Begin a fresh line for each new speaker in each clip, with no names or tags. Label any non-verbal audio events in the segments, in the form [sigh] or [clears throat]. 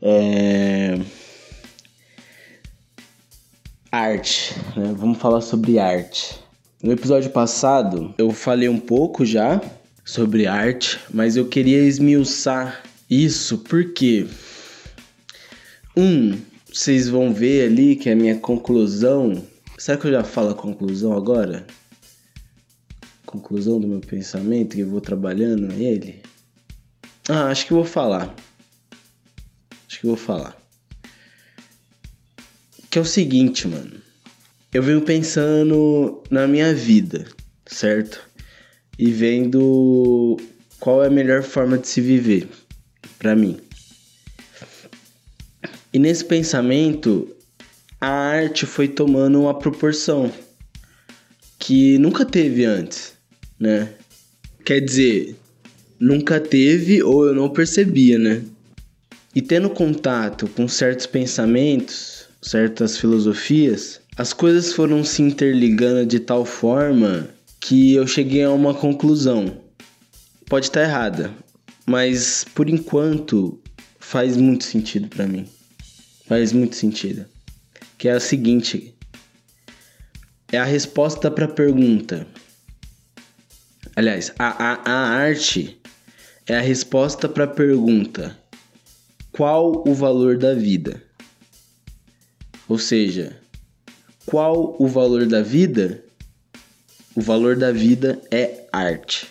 É... Arte, né? Vamos falar sobre arte. No episódio passado eu falei um pouco já sobre arte, mas eu queria esmiuçar isso porque um, vocês vão ver ali que é a minha conclusão. Será que eu já falo a conclusão agora? Conclusão do meu pensamento que eu vou trabalhando nele? Ah, acho que vou falar. Que vou falar. Que é o seguinte, mano. Eu venho pensando na minha vida, certo? E vendo qual é a melhor forma de se viver para mim. E nesse pensamento, a arte foi tomando uma proporção que nunca teve antes, né? Quer dizer, nunca teve ou eu não percebia, né? E tendo contato com certos pensamentos, certas filosofias, as coisas foram se interligando de tal forma que eu cheguei a uma conclusão. Pode estar errada, mas por enquanto faz muito sentido para mim. Faz muito sentido. Que é a seguinte: é a resposta para a pergunta. Aliás, a, a, a arte é a resposta para a pergunta: qual o valor da vida? Ou seja, qual o valor da vida? O valor da vida é arte.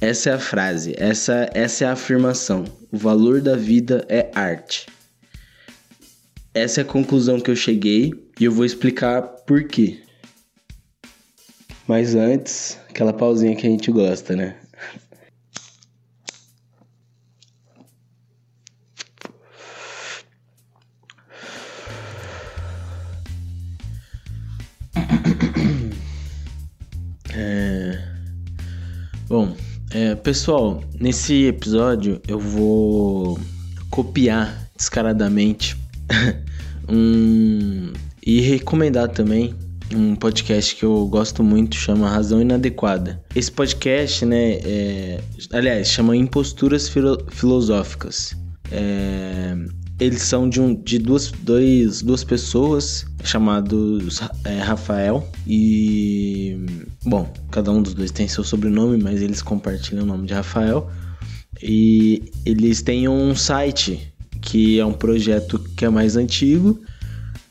Essa é a frase, essa, essa é a afirmação. O valor da vida é arte. Essa é a conclusão que eu cheguei e eu vou explicar por quê. Mas antes, aquela pausinha que a gente gosta, né? Bom, é, pessoal, nesse episódio eu vou copiar descaradamente [laughs] um, e recomendar também um podcast que eu gosto muito, chama Razão Inadequada. Esse podcast, né, é, aliás, chama Imposturas Filo Filosóficas. É, eles são de, um, de duas, dois, duas pessoas chamados é, Rafael e. Bom, cada um dos dois tem seu sobrenome, mas eles compartilham o nome de Rafael. E eles têm um site que é um projeto que é mais antigo,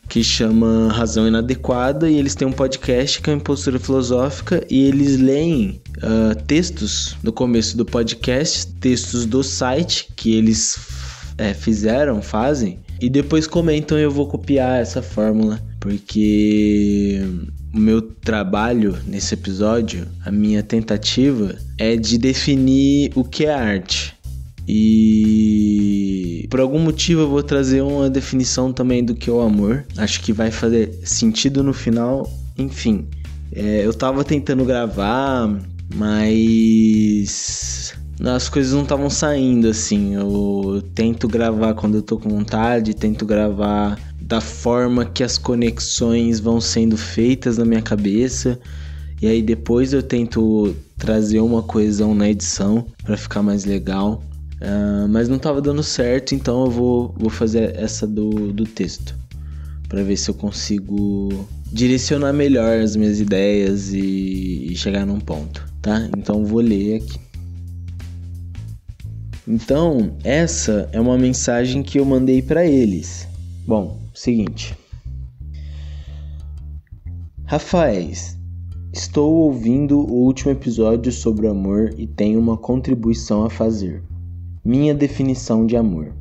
que chama Razão Inadequada, e eles têm um podcast que é Impostura Filosófica, e eles leem uh, textos no começo do podcast, textos do site que eles é, fizeram, fazem, e depois comentam eu vou copiar essa fórmula, porque o meu trabalho nesse episódio, a minha tentativa é de definir o que é arte. E por algum motivo eu vou trazer uma definição também do que é o amor. Acho que vai fazer sentido no final. Enfim, é, eu tava tentando gravar, mas as coisas não estavam saindo assim. Eu tento gravar quando eu tô com vontade, tento gravar da forma que as conexões vão sendo feitas na minha cabeça. E aí depois eu tento trazer uma coesão na edição para ficar mais legal. Uh, mas não estava dando certo, então eu vou, vou fazer essa do, do texto para ver se eu consigo direcionar melhor as minhas ideias e, e chegar num ponto, tá? Então vou ler aqui. Então, essa é uma mensagem que eu mandei para eles. Bom, seguinte. Rafaéis, estou ouvindo o último episódio sobre o amor e tenho uma contribuição a fazer. Minha definição de amor.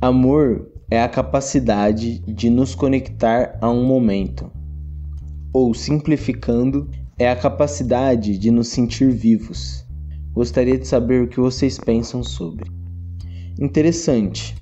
Amor é a capacidade de nos conectar a um momento. Ou, simplificando, é a capacidade de nos sentir vivos Gostaria de saber o que vocês pensam sobre. Interessante.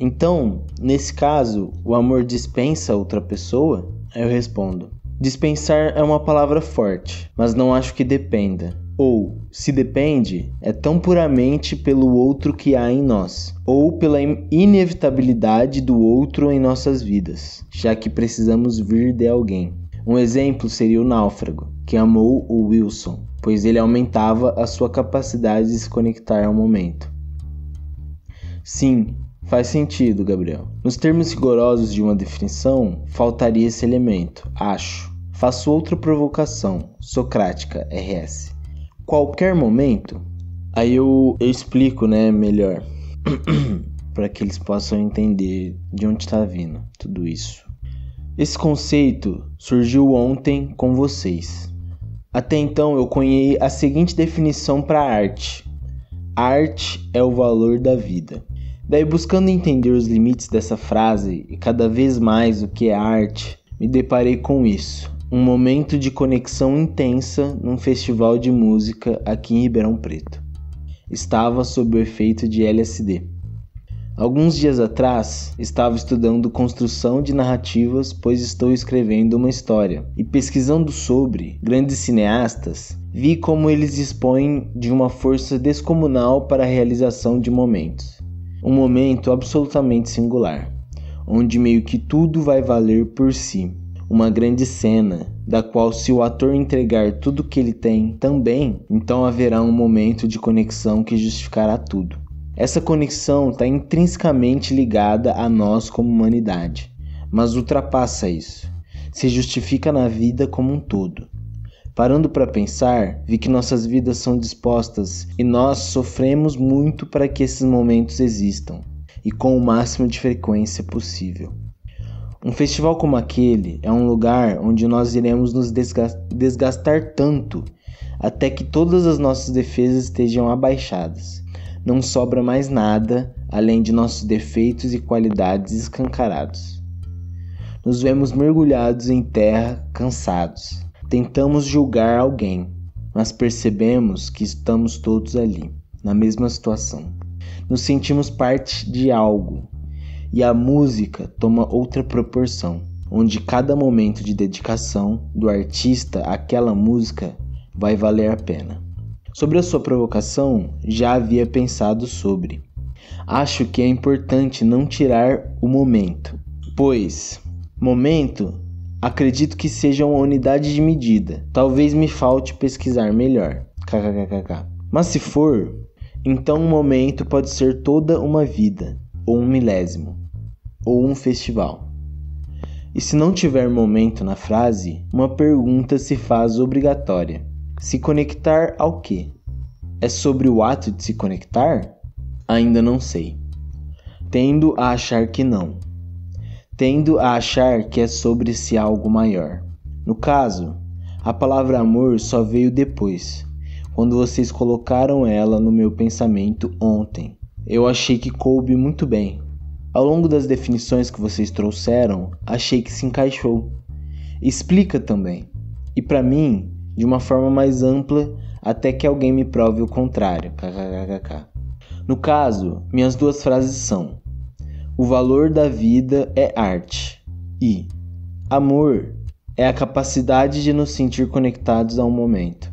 Então, nesse caso, o amor dispensa outra pessoa? Eu respondo: dispensar é uma palavra forte, mas não acho que dependa. Ou, se depende, é tão puramente pelo outro que há em nós, ou pela inevitabilidade do outro em nossas vidas, já que precisamos vir de alguém. Um exemplo seria o náufrago, que amou o Wilson, pois ele aumentava a sua capacidade de se conectar ao momento. Sim, faz sentido, Gabriel. Nos termos rigorosos de uma definição, faltaria esse elemento, acho. Faço outra provocação, socrática, RS. Qualquer momento, aí eu, eu explico, né, melhor, [clears throat] para que eles possam entender de onde está vindo tudo isso. Esse conceito surgiu ontem com vocês. Até então eu conheci a seguinte definição para arte: arte é o valor da vida. Daí, buscando entender os limites dessa frase e cada vez mais o que é arte, me deparei com isso. Um momento de conexão intensa num festival de música aqui em Ribeirão Preto. Estava sob o efeito de LSD. Alguns dias atrás, estava estudando construção de narrativas, pois estou escrevendo uma história, e pesquisando sobre grandes cineastas, vi como eles dispõem de uma força descomunal para a realização de momentos. Um momento absolutamente singular, onde meio que tudo vai valer por si. Uma grande cena, da qual, se o ator entregar tudo que ele tem também, então haverá um momento de conexão que justificará tudo. Essa conexão está intrinsecamente ligada a nós como humanidade, mas ultrapassa isso. Se justifica na vida como um todo. Parando para pensar, vi que nossas vidas são dispostas e nós sofremos muito para que esses momentos existam, e com o máximo de frequência possível. Um festival como aquele é um lugar onde nós iremos nos desgastar tanto até que todas as nossas defesas estejam abaixadas não sobra mais nada além de nossos defeitos e qualidades escancarados. Nos vemos mergulhados em terra, cansados. Tentamos julgar alguém, mas percebemos que estamos todos ali, na mesma situação. Nos sentimos parte de algo, e a música toma outra proporção, onde cada momento de dedicação do artista àquela música vai valer a pena. Sobre a sua provocação, já havia pensado sobre. Acho que é importante não tirar o momento, pois momento acredito que seja uma unidade de medida. Talvez me falte pesquisar melhor. KKKK. Mas se for, então um momento pode ser toda uma vida, ou um milésimo, ou um festival. E se não tiver momento na frase, uma pergunta se faz obrigatória. Se conectar ao que? É sobre o ato de se conectar? Ainda não sei. Tendo a achar que não. Tendo a achar que é sobre se algo maior. No caso, a palavra amor só veio depois, quando vocês colocaram ela no meu pensamento ontem. Eu achei que coube muito bem. Ao longo das definições que vocês trouxeram, achei que se encaixou. Explica também. E para mim, de uma forma mais ampla até que alguém me prove o contrário. No caso, minhas duas frases são: O valor da vida é arte e amor é a capacidade de nos sentir conectados a um momento.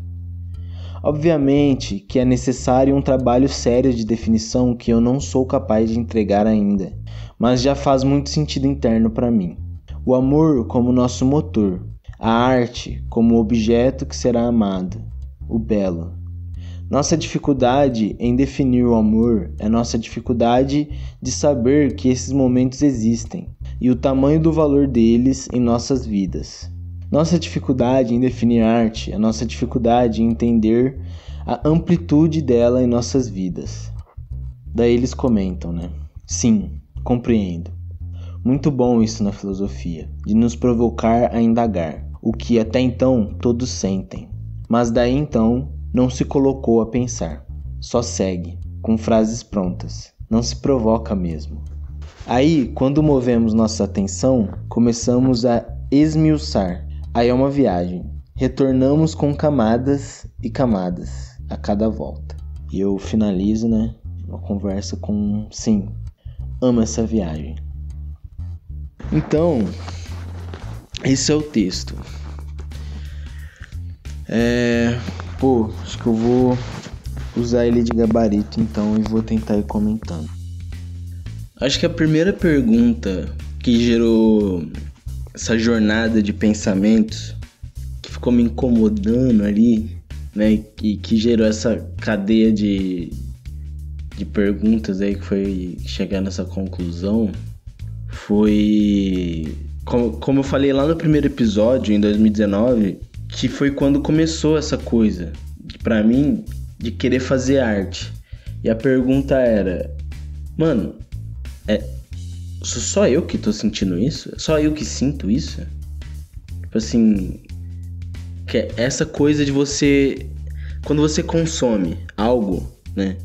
Obviamente que é necessário um trabalho sério de definição que eu não sou capaz de entregar ainda, mas já faz muito sentido interno para mim. O amor como nosso motor, a arte como objeto que será amado, o belo. Nossa dificuldade em definir o amor é nossa dificuldade de saber que esses momentos existem e o tamanho do valor deles em nossas vidas. Nossa dificuldade em definir arte é nossa dificuldade em entender a amplitude dela em nossas vidas. Daí eles comentam, né? Sim, compreendo. Muito bom isso na filosofia, de nos provocar a indagar o que até então todos sentem. Mas daí então não se colocou a pensar, só segue, com frases prontas, não se provoca mesmo. Aí, quando movemos nossa atenção, começamos a esmiuçar. Aí é uma viagem. Retornamos com camadas e camadas a cada volta. E eu finalizo, né, uma conversa com sim, amo essa viagem. Então, esse é o texto. É, pô, acho que eu vou usar ele de gabarito então e vou tentar ir comentando. Acho que a primeira pergunta que gerou essa jornada de pensamentos que ficou me incomodando ali, né, e que gerou essa cadeia de de perguntas aí que foi chegar nessa conclusão foi. Como, como eu falei lá no primeiro episódio, em 2019, que foi quando começou essa coisa, para mim, de querer fazer arte. E a pergunta era: Mano, é. Sou só eu que tô sentindo isso? Só eu que sinto isso? Tipo assim. Que é essa coisa de você. Quando você consome algo, né?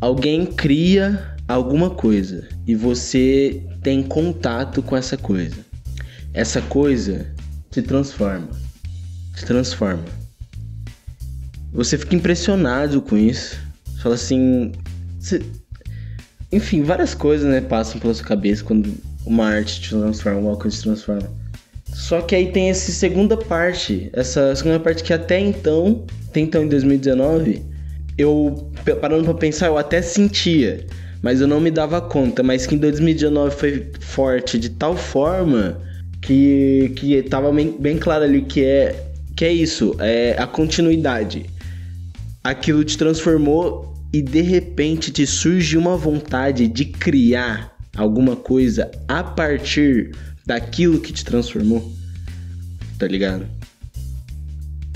Alguém cria alguma coisa e você tem contato com essa coisa. Essa coisa te transforma. Te transforma. Você fica impressionado com isso. Fala assim. Você... Enfim, várias coisas né, passam pela sua cabeça quando uma arte te transforma, uma coisa te transforma. Só que aí tem essa segunda parte. Essa segunda parte que até então, até então em 2019, eu parando pra pensar, eu até sentia mas eu não me dava conta. Mas que em 2019 foi forte de tal forma que, que tava bem, bem claro ali que é, que é isso, é a continuidade. Aquilo te transformou e de repente te surge uma vontade de criar alguma coisa a partir daquilo que te transformou. Tá ligado?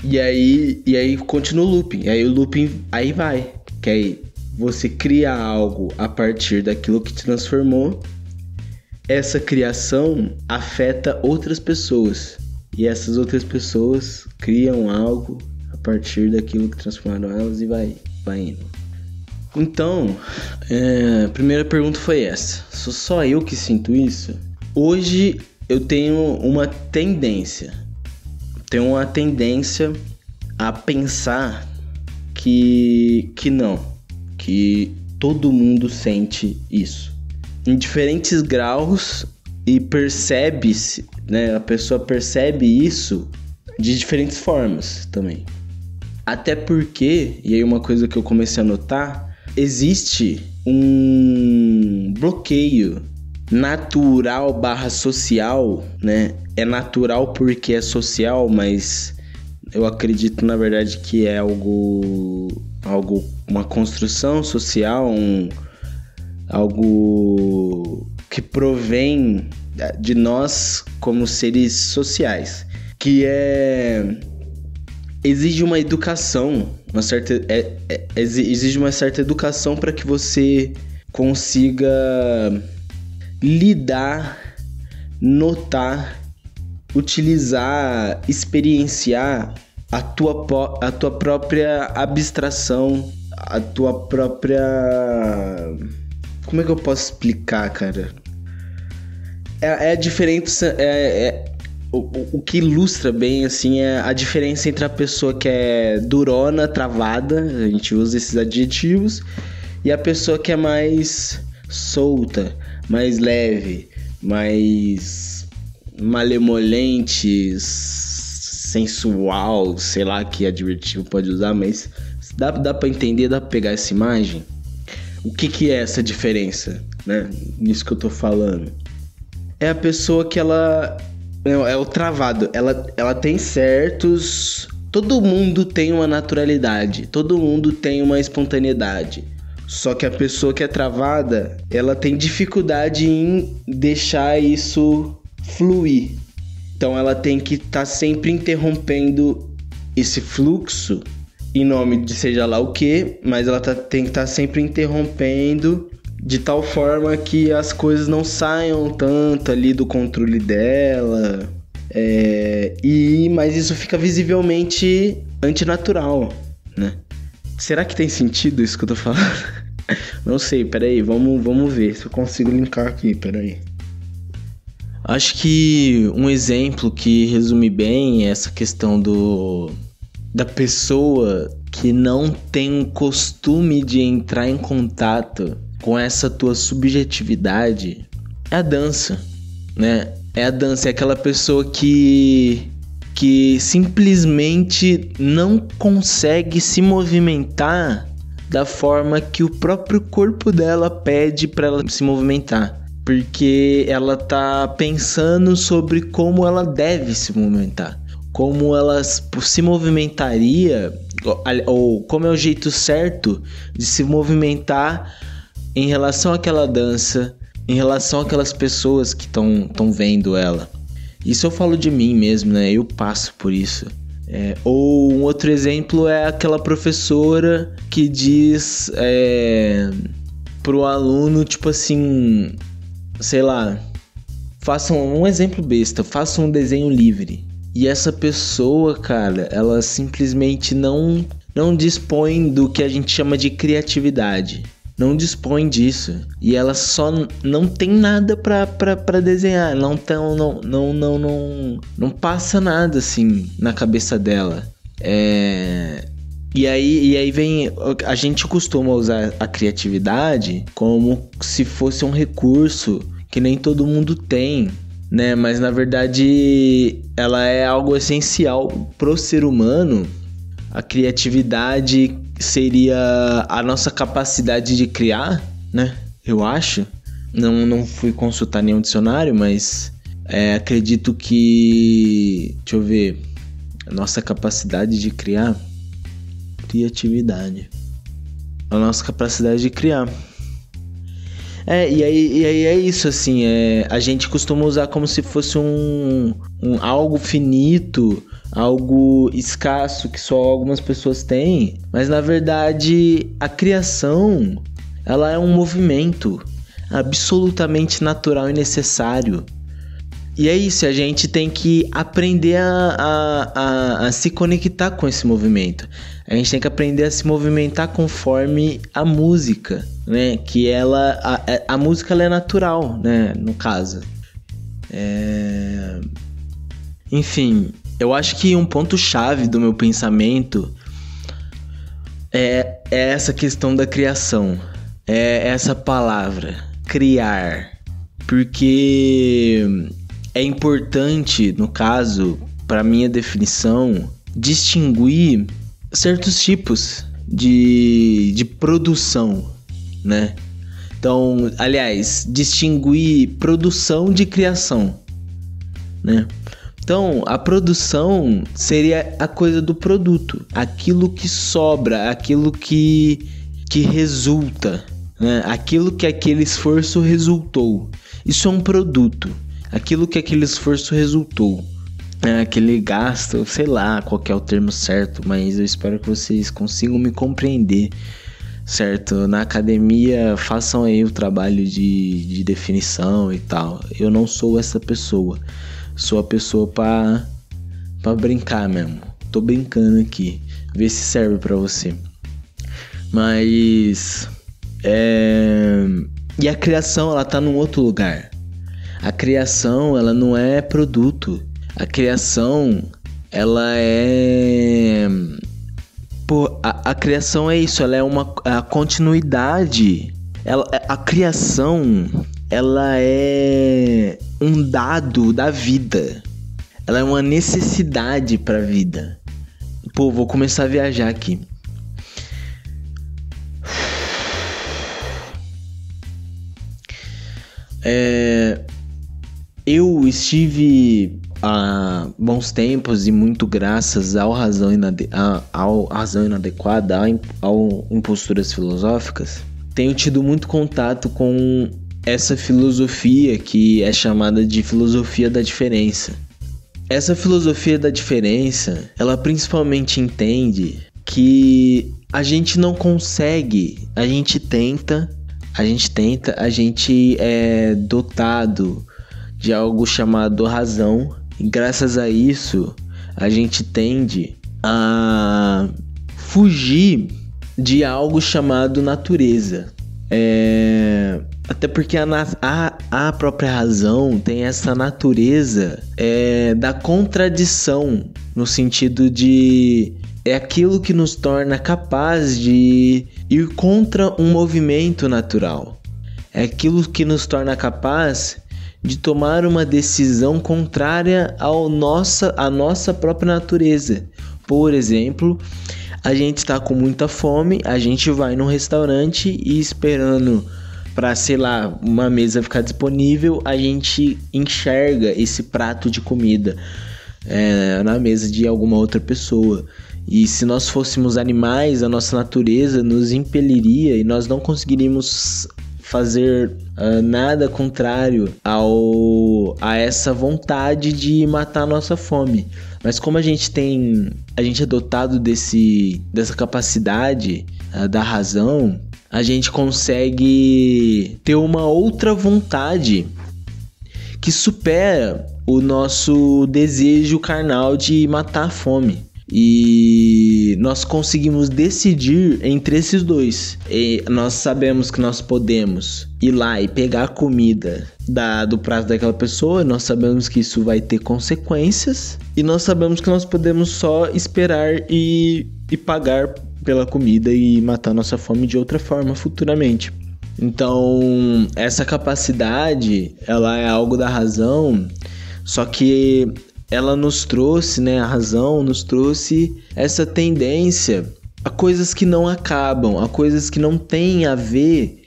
E aí, e aí continua o looping. E aí o looping aí vai. Que aí você cria algo a partir daquilo que te transformou, essa criação afeta outras pessoas. E essas outras pessoas criam algo a partir daquilo que transformaram elas e vai, vai indo. Então, é, a primeira pergunta foi essa: sou só eu que sinto isso? Hoje eu tenho uma tendência, tenho uma tendência a pensar que, que não, que todo mundo sente isso. Em diferentes graus e percebe-se, né? A pessoa percebe isso de diferentes formas também. Até porque, e aí uma coisa que eu comecei a notar, existe um bloqueio natural barra social, né? É natural porque é social, mas eu acredito na verdade que é algo algo uma construção social, um, algo que provém de nós como seres sociais, que é exige uma educação, uma certa é, é, exige uma certa educação para que você consiga lidar, notar, utilizar, experienciar a tua, a tua própria abstração, a tua própria. Como é que eu posso explicar, cara? É, é diferente. É, é, o, o que ilustra bem, assim, é a diferença entre a pessoa que é durona, travada, a gente usa esses adjetivos, e a pessoa que é mais solta, mais leve, mais malemolente, sensual, sei lá que adjetivo pode usar, mas dá, dá para entender, dá pra pegar essa imagem? O que que é essa diferença, né? Nisso que eu tô falando. É a pessoa que ela é o travado, ela, ela tem certos todo mundo tem uma naturalidade, todo mundo tem uma espontaneidade. Só que a pessoa que é travada, ela tem dificuldade em deixar isso fluir. Então ela tem que estar tá sempre interrompendo esse fluxo em nome de seja lá o que, mas ela tá, tem que estar tá sempre interrompendo de tal forma que as coisas não saiam tanto ali do controle dela. É, e mas isso fica visivelmente antinatural, né? Será que tem sentido isso que eu tô falando? [laughs] não sei, peraí, vamos, vamos ver se eu consigo linkar aqui, peraí. Acho que um exemplo que resume bem essa questão do da pessoa que não tem um costume de entrar em contato com essa tua subjetividade é a dança, né? É a dança, é aquela pessoa que que simplesmente não consegue se movimentar da forma que o próprio corpo dela pede para ela se movimentar porque ela tá pensando sobre como ela deve se movimentar, como ela se movimentaria, ou como é o jeito certo de se movimentar em relação àquela dança, em relação àquelas pessoas que estão vendo ela. Isso eu falo de mim mesmo, né? Eu passo por isso. É, ou um outro exemplo é aquela professora que diz é, pro aluno, tipo assim, sei lá, faça um exemplo besta, faça um desenho livre. E essa pessoa, cara, ela simplesmente não não dispõe do que a gente chama de criatividade. Não dispõe disso. E ela só não tem nada pra, desenhar. Não, tão, não, não, não, não, não passa nada assim na cabeça dela. É. E aí, e aí vem. A gente costuma usar a criatividade como se fosse um recurso que nem todo mundo tem, né? Mas na verdade ela é algo essencial pro ser humano. A criatividade seria a nossa capacidade de criar, né? Eu acho. Não, não fui consultar nenhum dicionário, mas é, acredito que. Deixa eu ver. A nossa capacidade de criar. Criatividade. A nossa capacidade de criar. É, e aí, e aí é isso, assim, é, a gente costuma usar como se fosse um, um algo finito, algo escasso que só algumas pessoas têm, mas na verdade a criação ela é um movimento absolutamente natural e necessário. E é isso, a gente tem que aprender a, a, a, a, se conectar com esse movimento. A gente tem que aprender a se movimentar conforme a música, né? Que ela. A, a música ela é natural, né? No caso. É... Enfim, eu acho que um ponto-chave do meu pensamento é, é essa questão da criação. É essa palavra, criar. Porque é importante, no caso, para minha definição, distinguir certos tipos de, de produção, né? Então, aliás, distinguir produção de criação, né? Então, a produção seria a coisa do produto, aquilo que sobra, aquilo que, que resulta, né? aquilo que aquele esforço resultou. Isso é um produto aquilo que aquele esforço resultou. É, aquele gasto, sei lá qual é o termo certo, mas eu espero que vocês consigam me compreender, certo? Na academia, façam aí o trabalho de, de definição e tal. Eu não sou essa pessoa, sou a pessoa para brincar mesmo. Tô brincando aqui, ver se serve para você. Mas é... e a criação, ela tá num outro lugar. A criação, ela não é produto. A criação, ela é. Pô, a, a criação é isso, ela é uma a continuidade. Ela, a criação, ela é um dado da vida. Ela é uma necessidade para a vida. Pô, vou começar a viajar aqui. É, eu estive há bons tempos e muito graças ao razão, inade ao razão inadequada, ao imposturas filosóficas, tenho tido muito contato com essa filosofia que é chamada de filosofia da diferença. Essa filosofia da diferença, ela principalmente entende que a gente não consegue, a gente tenta, a gente tenta, a gente é dotado de algo chamado razão, e graças a isso a gente tende a fugir de algo chamado natureza. É... Até porque a, a, a, própria razão tem essa natureza é, da contradição, no sentido de é aquilo que nos torna capaz de ir contra um movimento natural. É aquilo que nos torna capaz de tomar uma decisão contrária ao nossa, à nossa própria natureza. Por exemplo, a gente está com muita fome, a gente vai num restaurante e esperando para, sei lá, uma mesa ficar disponível, a gente enxerga esse prato de comida é, na mesa de alguma outra pessoa. E se nós fôssemos animais, a nossa natureza nos impeliria e nós não conseguiríamos fazer uh, nada contrário ao a essa vontade de matar a nossa fome. Mas como a gente tem, a gente é dotado desse dessa capacidade uh, da razão, a gente consegue ter uma outra vontade que supera o nosso desejo carnal de matar a fome. E nós conseguimos decidir entre esses dois. E nós sabemos que nós podemos ir lá e pegar a comida da, do prato daquela pessoa, nós sabemos que isso vai ter consequências, e nós sabemos que nós podemos só esperar e, e pagar pela comida e matar nossa fome de outra forma futuramente. Então, essa capacidade, ela é algo da razão, só que ela nos trouxe, né, a razão nos trouxe essa tendência a coisas que não acabam, a coisas que não têm a ver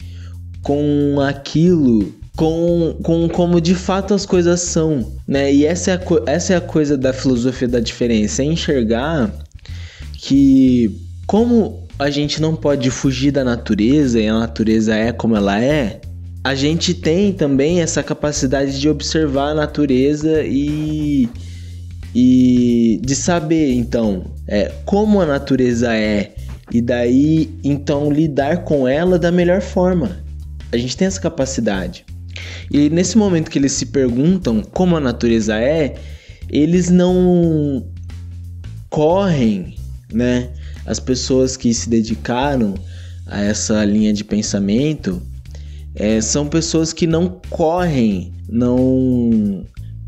com aquilo, com, com como de fato as coisas são, né? E essa é a, essa é a coisa da filosofia da diferença, é enxergar que como a gente não pode fugir da natureza e a natureza é como ela é, a gente tem também essa capacidade de observar a natureza e e de saber então é, como a natureza é e daí então lidar com ela da melhor forma. A gente tem essa capacidade. E nesse momento que eles se perguntam como a natureza é, eles não correm, né? As pessoas que se dedicaram a essa linha de pensamento é, são pessoas que não correm, não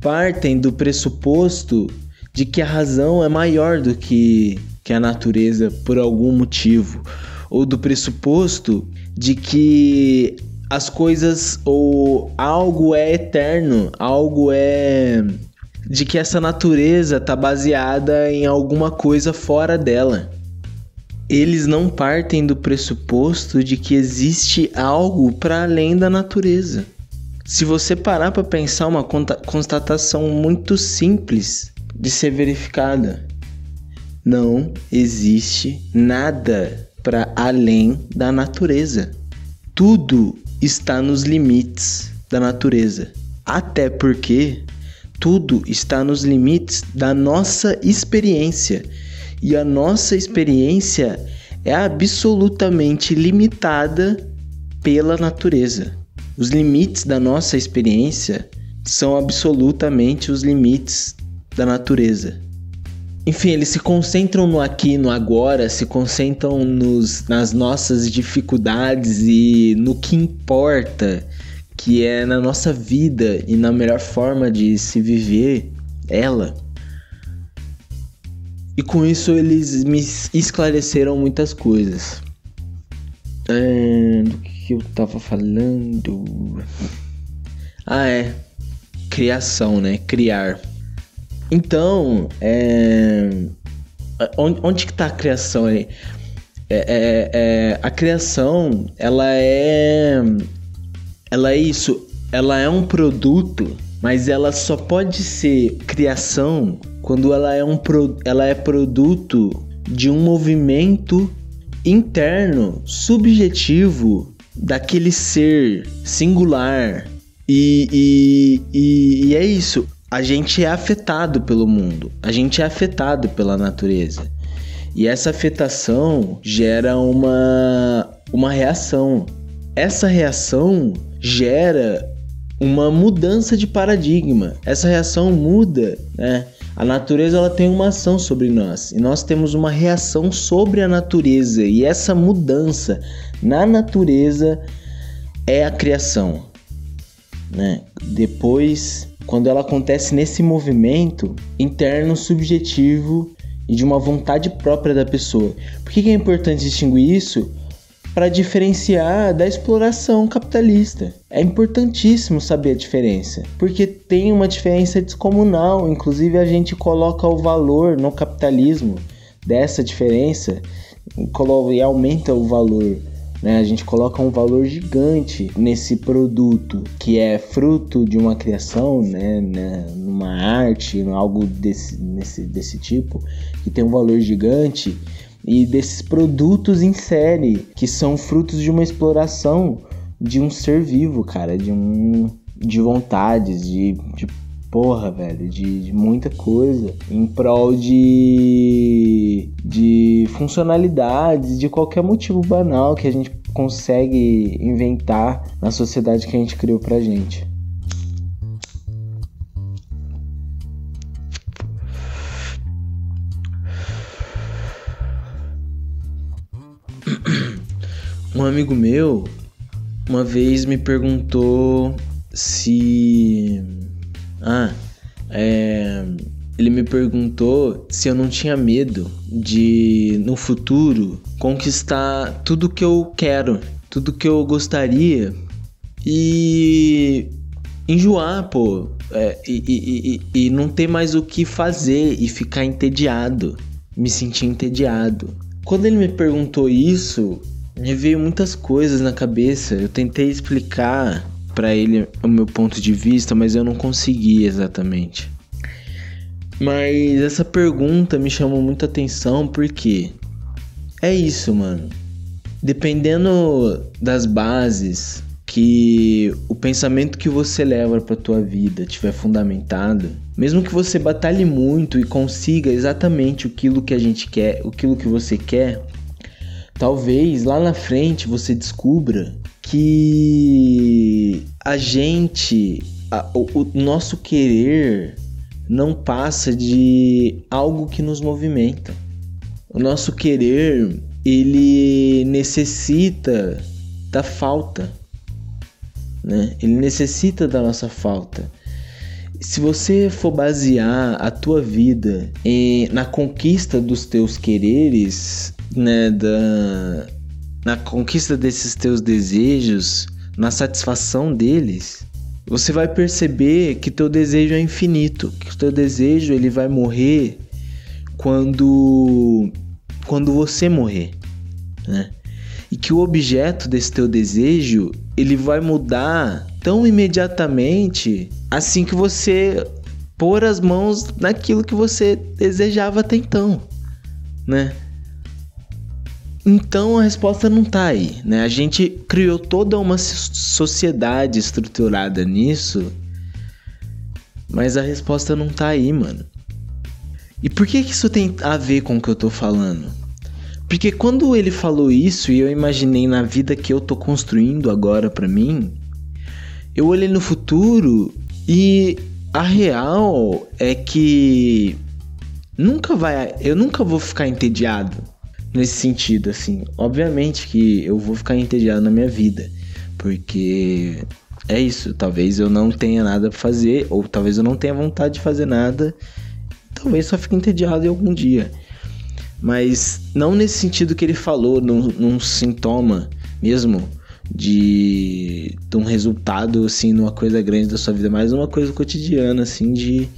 partem do pressuposto de que a razão é maior do que, que a natureza por algum motivo, ou do pressuposto de que as coisas ou algo é eterno, algo é de que essa natureza está baseada em alguma coisa fora dela. Eles não partem do pressuposto de que existe algo para além da natureza. Se você parar para pensar uma constatação muito simples de ser verificada, não existe nada para além da natureza. Tudo está nos limites da natureza. Até porque tudo está nos limites da nossa experiência. E a nossa experiência é absolutamente limitada pela natureza. Os limites da nossa experiência são absolutamente os limites da natureza. Enfim, eles se concentram no aqui no agora, se concentram nos, nas nossas dificuldades e no que importa, que é na nossa vida e na melhor forma de se viver ela. E com isso eles me esclareceram muitas coisas. É, que eu tava falando? Ah, é. Criação, né? Criar. Então, é... onde, onde que tá a criação aí? É, é, é, a criação, ela é... Ela é isso, ela é um produto, mas ela só pode ser criação quando ela é, um pro, ela é produto de um movimento interno, subjetivo daquele ser singular. E, e, e, e, é isso. A gente é afetado pelo mundo, a gente é afetado pela natureza. E essa afetação gera uma, uma reação. Essa reação gera uma mudança de paradigma. Essa reação muda, né? A natureza ela tem uma ação sobre nós e nós temos uma reação sobre a natureza e essa mudança na natureza é a criação, né? Depois, quando ela acontece nesse movimento interno subjetivo e de uma vontade própria da pessoa. Por que é importante distinguir isso? Para diferenciar da exploração capitalista. É importantíssimo saber a diferença, porque tem uma diferença descomunal, inclusive a gente coloca o valor no capitalismo dessa diferença e aumenta o valor Né? A gente coloca um valor gigante nesse produto que é fruto de uma criação, né? numa arte, algo desse, nesse, desse tipo, que tem um valor gigante, e desses produtos em série, que são frutos de uma exploração de um ser vivo, cara, de um de vontades, de, de porra, velho, de, de, muita coisa em prol de, de funcionalidades, de qualquer motivo banal que a gente consegue inventar na sociedade que a gente criou pra gente. Um amigo meu uma vez me perguntou se. Ah, é. Ele me perguntou se eu não tinha medo de, no futuro, conquistar tudo que eu quero, tudo que eu gostaria e enjoar, pô, é, e, e, e não ter mais o que fazer e ficar entediado, me sentir entediado. Quando ele me perguntou isso, me veio muitas coisas na cabeça. Eu tentei explicar para ele o meu ponto de vista, mas eu não consegui exatamente. Mas essa pergunta me chamou muita atenção porque é isso, mano. Dependendo das bases que o pensamento que você leva para tua vida tiver fundamentado, mesmo que você batalhe muito e consiga exatamente aquilo que a gente quer, aquilo que você quer, Talvez lá na frente você descubra que a gente, a, o, o nosso querer não passa de algo que nos movimenta. O nosso querer, ele necessita da falta, né? Ele necessita da nossa falta. Se você for basear a tua vida em, na conquista dos teus quereres, né, da, na conquista desses teus desejos, na satisfação deles, você vai perceber que teu desejo é infinito, que teu desejo ele vai morrer quando quando você morrer, né? E que o objeto desse teu desejo, ele vai mudar tão imediatamente assim que você pôr as mãos naquilo que você desejava até então, né? Então a resposta não tá aí, né? A gente criou toda uma sociedade estruturada nisso, mas a resposta não tá aí, mano. E por que que isso tem a ver com o que eu tô falando? Porque quando ele falou isso e eu imaginei na vida que eu tô construindo agora para mim, eu olhei no futuro e a real é que nunca vai, eu nunca vou ficar entediado nesse sentido, assim. Obviamente que eu vou ficar entediado na minha vida, porque é isso. Talvez eu não tenha nada pra fazer, ou talvez eu não tenha vontade de fazer nada, talvez só fique entediado em algum dia. Mas não nesse sentido que ele falou, num, num sintoma mesmo de, de um resultado, assim, numa coisa grande da sua vida, mas uma coisa cotidiana, assim, de,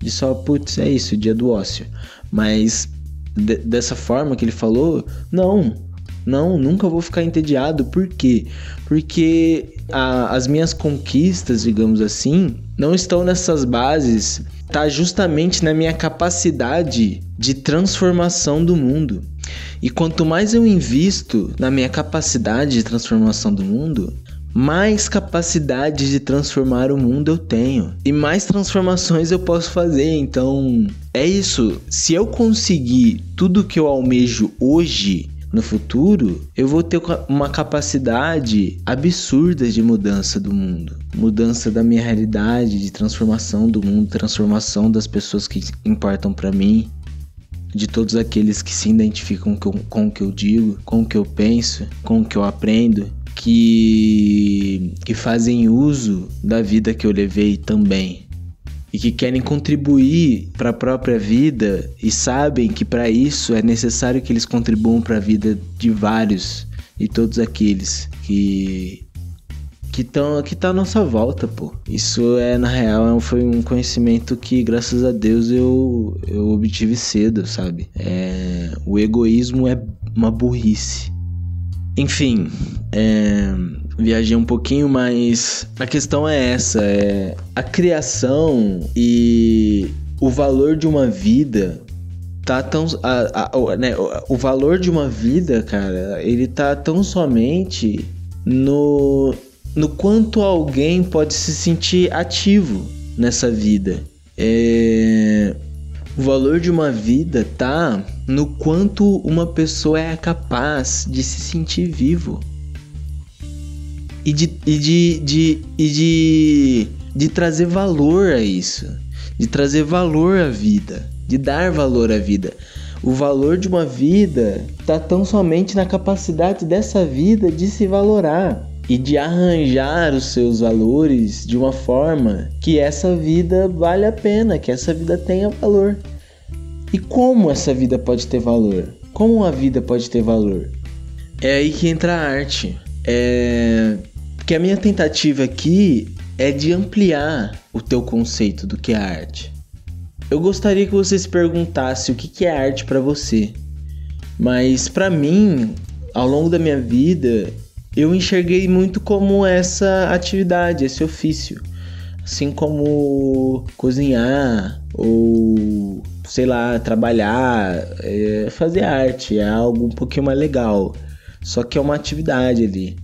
de só, putz, é isso, dia do ócio. Mas de, dessa forma que ele falou, não, não, nunca vou ficar entediado. Por quê? Porque a, as minhas conquistas, digamos assim, não estão nessas bases, tá justamente na minha capacidade de transformação do mundo. E quanto mais eu invisto na minha capacidade de transformação do mundo, mais capacidade de transformar o mundo eu tenho e mais transformações eu posso fazer. Então, é isso. Se eu conseguir tudo que eu almejo hoje, no futuro, eu vou ter uma capacidade absurda de mudança do mundo, mudança da minha realidade, de transformação do mundo, transformação das pessoas que importam para mim, de todos aqueles que se identificam com, com o que eu digo, com o que eu penso, com o que eu aprendo que, que fazem uso da vida que eu levei também e que querem contribuir para a própria vida e sabem que para isso é necessário que eles contribuam para a vida de vários e todos aqueles que que estão que tá à nossa volta, pô. Isso é na real foi um conhecimento que graças a Deus eu eu obtive cedo, sabe? É, o egoísmo é uma burrice Enfim, é, viajei um pouquinho, mas a questão é essa: é a criação e o valor de uma vida tá tão a, a, né, o valor de uma vida, cara, ele tá tão somente no no quanto alguém pode se sentir ativo nessa vida. É, o valor de uma vida tá no quanto uma pessoa é capaz de se sentir vivo e de, e de, de, e de, de trazer valor a isso, de trazer valor à vida, de dar valor à vida. O valor de uma vida está tão somente na capacidade dessa vida de se valorar e de arranjar os seus valores de uma forma que essa vida vale a pena, que essa vida tenha valor. E como essa vida pode ter valor? Como a vida pode ter valor? É aí que entra a arte. É que a minha tentativa aqui é de ampliar o teu conceito do que é arte. Eu gostaria que você se perguntasse o que é arte para você. Mas para mim, ao longo da minha vida, eu enxerguei muito como essa atividade, esse ofício. Assim como cozinhar ou, sei lá, trabalhar, é, fazer arte é algo um pouquinho mais legal. Só que é uma atividade ali.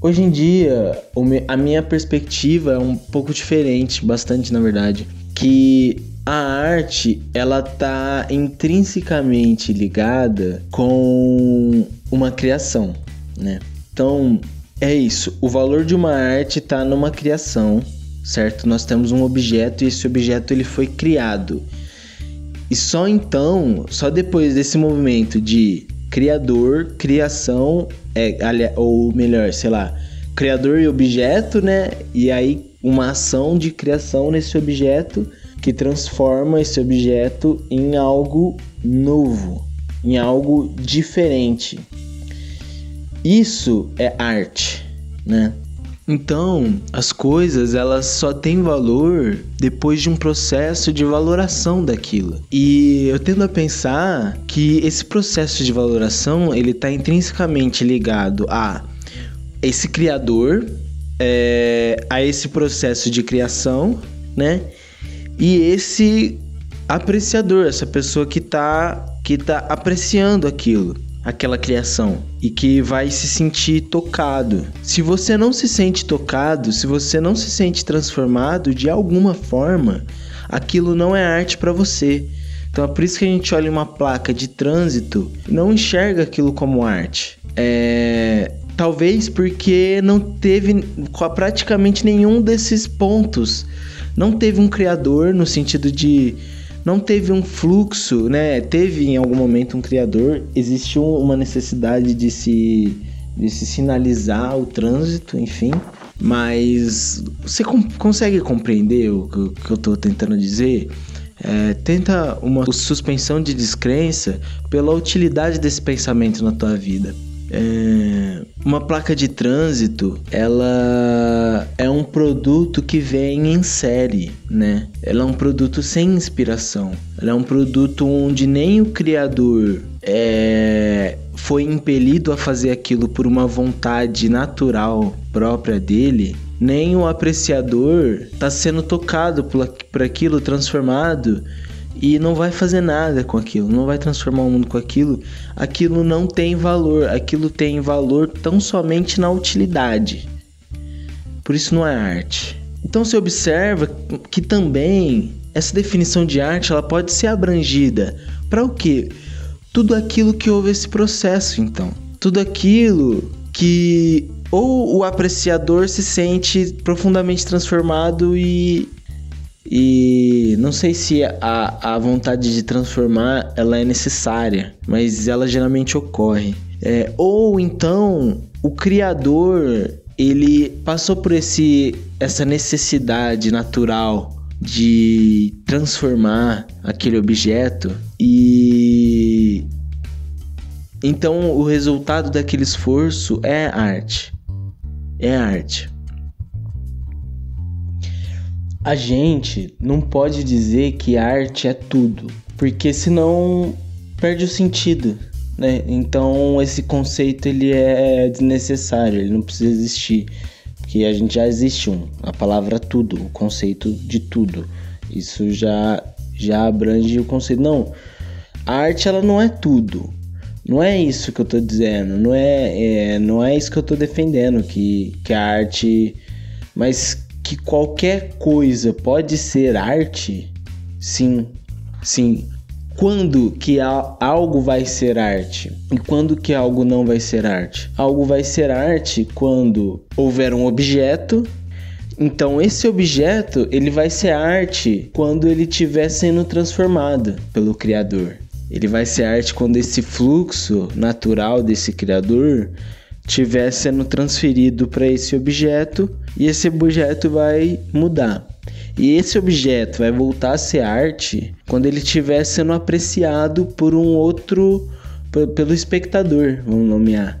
Hoje em dia, a minha perspectiva é um pouco diferente, bastante na verdade, que a arte ela tá intrinsecamente ligada com uma criação, né? Então, é isso. O valor de uma arte está numa criação, certo? Nós temos um objeto e esse objeto ele foi criado. E só então, só depois desse movimento de criador, criação, é, ou melhor, sei lá, criador e objeto, né? E aí uma ação de criação nesse objeto que transforma esse objeto em algo novo, em algo diferente. Isso é arte, né? Então, as coisas elas só têm valor depois de um processo de valoração daquilo. E eu tendo a pensar que esse processo de valoração ele está intrinsecamente ligado a esse criador, é, a esse processo de criação, né? E esse apreciador, essa pessoa que está que tá apreciando aquilo aquela criação e que vai se sentir tocado. Se você não se sente tocado, se você não se sente transformado de alguma forma, aquilo não é arte para você. Então é por isso que a gente olha uma placa de trânsito e não enxerga aquilo como arte. É, talvez porque não teve praticamente nenhum desses pontos. Não teve um criador no sentido de não teve um fluxo, né? Teve em algum momento um criador, existiu uma necessidade de se, de se sinalizar o trânsito, enfim. Mas você consegue compreender o que, que eu estou tentando dizer? É, tenta uma suspensão de descrença pela utilidade desse pensamento na tua vida. É, uma placa de trânsito, ela é um produto que vem em série, né? Ela é um produto sem inspiração. Ela é um produto onde nem o criador é, foi impelido a fazer aquilo por uma vontade natural própria dele, nem o apreciador está sendo tocado por, por aquilo, transformado e não vai fazer nada com aquilo, não vai transformar o mundo com aquilo, aquilo não tem valor, aquilo tem valor tão somente na utilidade. Por isso não é arte. Então você observa que também essa definição de arte ela pode ser abrangida para o quê? Tudo aquilo que houve esse processo, então. Tudo aquilo que ou o apreciador se sente profundamente transformado e e não sei se a, a vontade de transformar ela é necessária, mas ela geralmente ocorre. É, ou então o criador ele passou por esse, essa necessidade natural de transformar aquele objeto e então o resultado daquele esforço é arte. É arte. A gente não pode dizer que arte é tudo, porque senão perde o sentido. né? Então esse conceito ele é desnecessário, ele não precisa existir, porque a gente já existe um, a palavra tudo, o conceito de tudo. Isso já já abrange o conceito. Não, a arte ela não é tudo. Não é isso que eu tô dizendo, não é, é não é isso que eu tô defendendo que que a arte, mas que qualquer coisa pode ser arte, sim, sim. Quando que algo vai ser arte e quando que algo não vai ser arte? Algo vai ser arte quando houver um objeto então esse objeto ele vai ser arte quando ele estiver sendo transformado pelo criador. Ele vai ser arte quando esse fluxo natural desse criador estiver sendo transferido para esse objeto e esse objeto vai mudar. E esse objeto vai voltar a ser arte quando ele estiver sendo apreciado por um outro, pelo espectador, vamos nomear,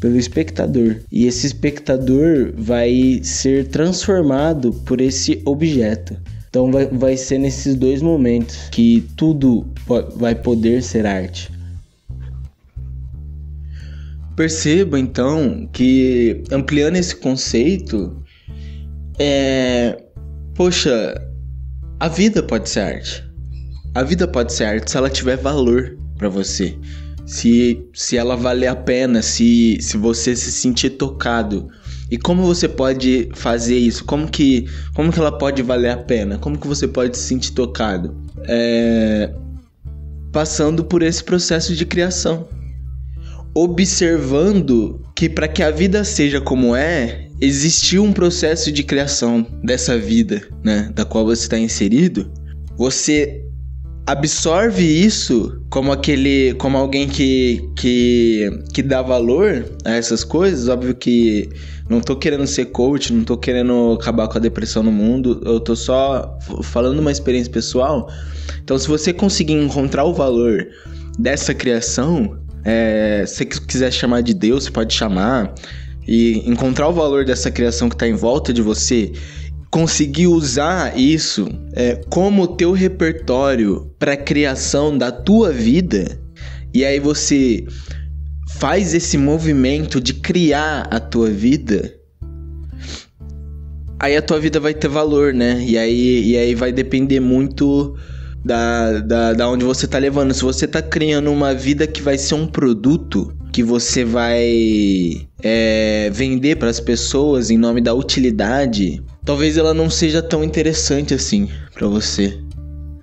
pelo espectador. E esse espectador vai ser transformado por esse objeto. Então vai, vai ser nesses dois momentos que tudo vai poder ser arte. Perceba então que ampliando esse conceito, é. Poxa, a vida pode ser arte. A vida pode ser arte se ela tiver valor para você. Se, se ela valer a pena, se, se você se sentir tocado. E como você pode fazer isso? Como que, como que ela pode valer a pena? Como que você pode se sentir tocado? É, passando por esse processo de criação observando que para que a vida seja como é, existiu um processo de criação dessa vida, né, da qual você está inserido. Você absorve isso como aquele como alguém que, que que dá valor a essas coisas. Óbvio que não tô querendo ser coach não tô querendo acabar com a depressão no mundo. Eu tô só falando uma experiência pessoal. Então se você conseguir encontrar o valor dessa criação é, se você quiser chamar de Deus, você pode chamar. E encontrar o valor dessa criação que está em volta de você, conseguir usar isso é, como teu repertório para a criação da tua vida, e aí você faz esse movimento de criar a tua vida, aí a tua vida vai ter valor, né? E aí, e aí vai depender muito da, da, da onde você tá levando. Se você tá criando uma vida que vai ser um produto que você vai é, vender para as pessoas em nome da utilidade, talvez ela não seja tão interessante assim para você.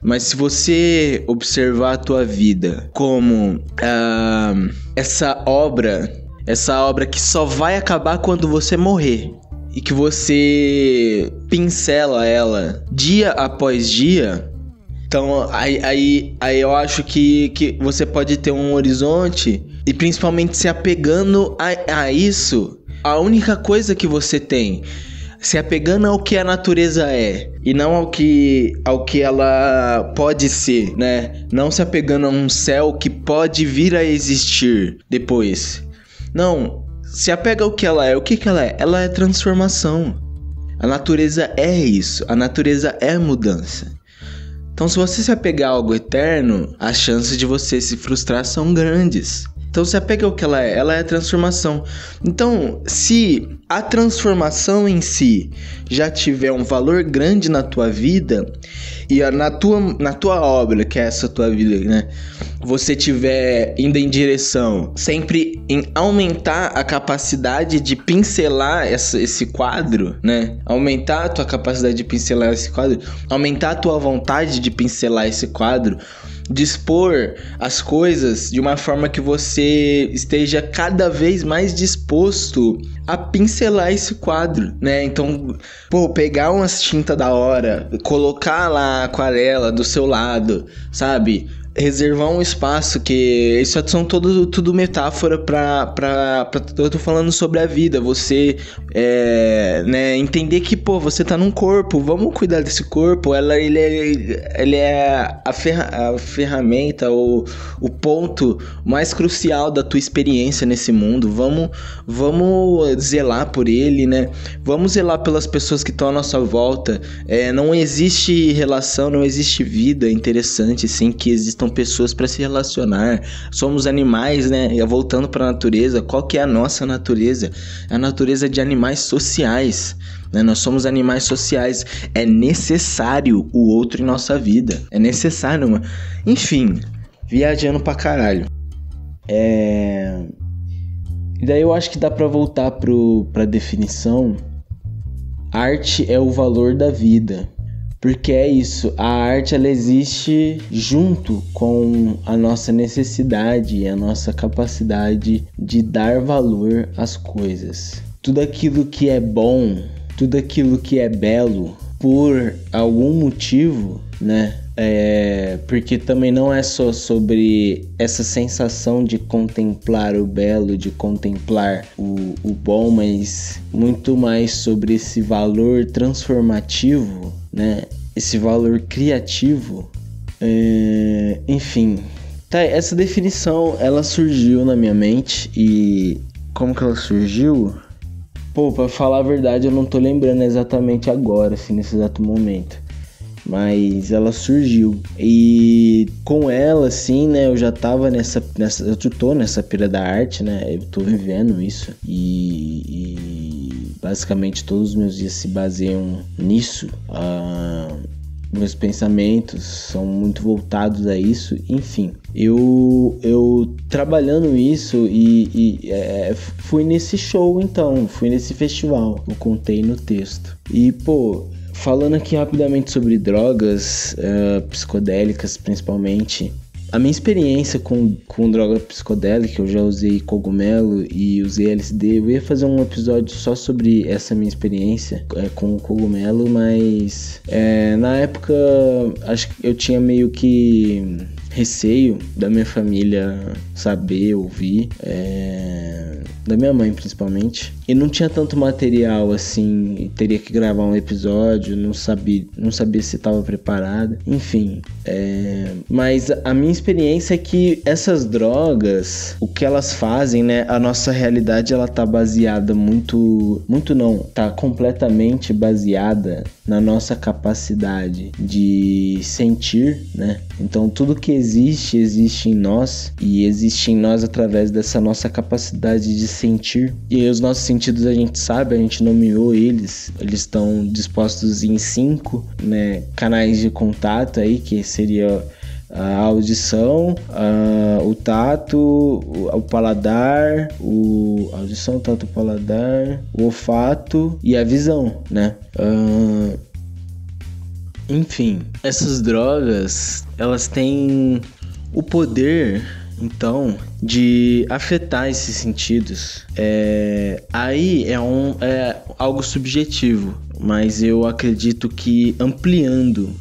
Mas se você observar a tua vida como uh, essa obra, essa obra que só vai acabar quando você morrer e que você pincela ela dia após dia, então, aí, aí, aí eu acho que, que você pode ter um horizonte e principalmente se apegando a, a isso, a única coisa que você tem se apegando ao que a natureza é e não ao que ao que ela pode ser, né? Não se apegando a um céu que pode vir a existir depois. Não, se apega ao que ela é. O que que ela é? Ela é transformação. A natureza é isso. A natureza é mudança. Então, se você se apegar a algo eterno, as chances de você se frustrar são grandes. Então, se apega ao que ela é, ela é a transformação. Então, se a transformação em si já tiver um valor grande na tua vida e na tua, na tua obra, que é essa tua vida, né? Você tiver indo em direção sempre em aumentar a capacidade de pincelar essa, esse quadro, né? Aumentar a tua capacidade de pincelar esse quadro, aumentar a tua vontade de pincelar esse quadro, dispor as coisas de uma forma que você esteja cada vez mais disposto a pincelar esse quadro, né? Então, pô, pegar umas tinta da hora, colocar lá a aquarela do seu lado, sabe? Reservar um espaço que isso são tudo, tudo metáfora para eu tô falando sobre a vida você é, né entender que pô você tá num corpo vamos cuidar desse corpo. Ela ele é, ele é a, ferra, a ferramenta ou o ponto mais crucial da tua experiência nesse mundo. Vamos vamos zelar por ele né? Vamos zelar pelas pessoas que estão à nossa volta. É, não existe relação não existe vida interessante sem que necessitam pessoas para se relacionar. Somos animais, né? E voltando para a natureza, qual que é a nossa natureza? A natureza de animais sociais. Né? Nós somos animais sociais. É necessário o outro em nossa vida. É necessário, mano. Enfim, viajando pra caralho. É. E daí eu acho que dá para voltar pro, pra definição. Arte é o valor da vida. Porque é isso, a arte ela existe junto com a nossa necessidade e a nossa capacidade de dar valor às coisas. Tudo aquilo que é bom, tudo aquilo que é belo, por algum motivo, né? É, porque também não é só sobre essa sensação de contemplar o belo, de contemplar o, o bom, mas muito mais sobre esse valor transformativo, né? Esse valor criativo. É, enfim, tá, essa definição ela surgiu na minha mente e como que ela surgiu? Pô, pra falar a verdade, eu não tô lembrando exatamente agora, assim, nesse exato momento mas ela surgiu. E com ela, assim, né, eu já tava nessa, nessa. Eu tô nessa pira da arte, né? Eu tô vivendo isso. E, e basicamente todos os meus dias se baseiam nisso. Ah, meus pensamentos são muito voltados a isso, enfim. Eu, eu trabalhando isso e, e é, fui nesse show então, fui nesse festival, eu contei no texto. E pô, Falando aqui rapidamente sobre drogas uh, psicodélicas, principalmente. A minha experiência com, com droga psicodélica, eu já usei cogumelo e usei LSD. Eu ia fazer um episódio só sobre essa minha experiência é, com o cogumelo, mas é, na época acho que eu tinha meio que receio da minha família saber, ouvir, é, da minha mãe principalmente. E não tinha tanto material assim, teria que gravar um episódio, não sabia, não sabia se estava preparado, enfim. É, mas a minha experiência é que essas drogas, o que elas fazem, né? A nossa realidade ela tá baseada muito, muito não, tá completamente baseada na nossa capacidade de sentir, né? Então tudo que existe existe em nós e existe em nós através dessa nossa capacidade de sentir. E os nossos sentidos a gente sabe, a gente nomeou eles, eles estão dispostos em cinco, né, canais de contato aí que seria a audição, a, o tato, o, o, paladar, o audição, tato, paladar, o olfato e a visão, né? Uh, enfim, essas drogas, elas têm o poder, então, de afetar esses sentidos. É, aí é, um, é algo subjetivo, mas eu acredito que ampliando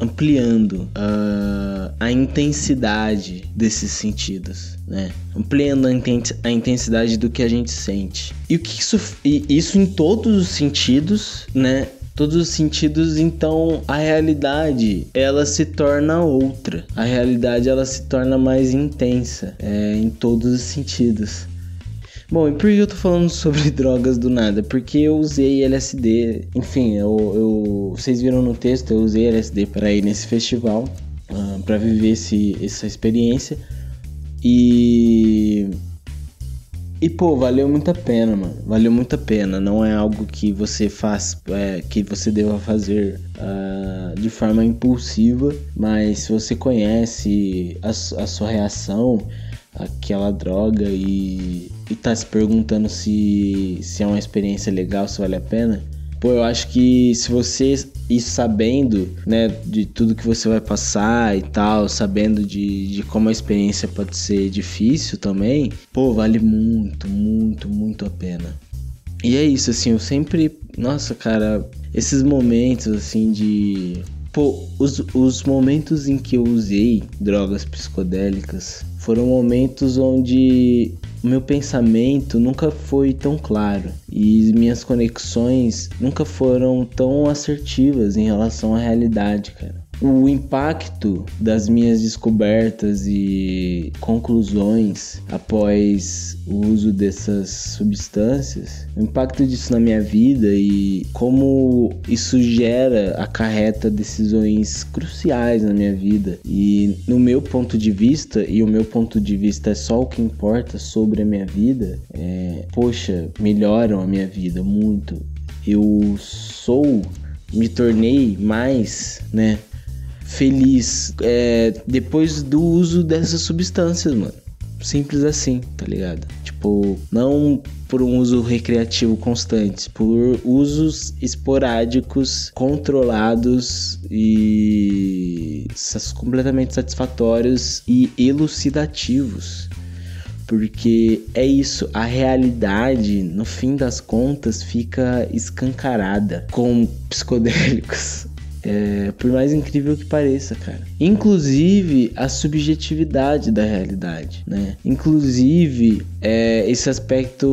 ampliando uh, a intensidade desses sentidos, né? Ampliando a, intensidade do que a gente sente. E o que isso, e isso em todos os sentidos, né? todos os sentidos, então a realidade ela se torna outra. A realidade ela se torna mais intensa é, em todos os sentidos. Bom, e por que eu tô falando [laughs] sobre drogas do nada? Porque eu usei LSD, enfim, eu, eu vocês viram no texto, eu usei LSD para ir nesse festival, uh, para viver esse, essa experiência. E e pô, valeu muito a pena, mano. Valeu muito a pena. Não é algo que você faz, é, que você deva fazer uh, de forma impulsiva, mas se você conhece a, a sua reação àquela droga e, e tá se perguntando se, se é uma experiência legal, se vale a pena, Pô, eu acho que se você ir sabendo, né, de tudo que você vai passar e tal, sabendo de, de como a experiência pode ser difícil também, pô, vale muito, muito, muito a pena. E é isso, assim, eu sempre. Nossa, cara, esses momentos, assim, de. Pô, os, os momentos em que eu usei drogas psicodélicas foram momentos onde meu pensamento nunca foi tão claro e minhas conexões nunca foram tão assertivas em relação à realidade, cara. O impacto das minhas descobertas e conclusões após o uso dessas substâncias, o impacto disso na minha vida e como isso gera, acarreta decisões cruciais na minha vida. E no meu ponto de vista, e o meu ponto de vista é só o que importa sobre a minha vida, é, poxa, melhoram a minha vida muito. Eu sou me tornei mais, né, feliz é, depois do uso dessas substâncias, mano. Simples assim, tá ligado? Tipo, não por um uso recreativo constante, por usos esporádicos, controlados e completamente satisfatórios e elucidativos. Porque é isso, a realidade, no fim das contas, fica escancarada com psicodélicos. [laughs] É, por mais incrível que pareça, cara. Inclusive a subjetividade da realidade, né? Inclusive é, esse aspecto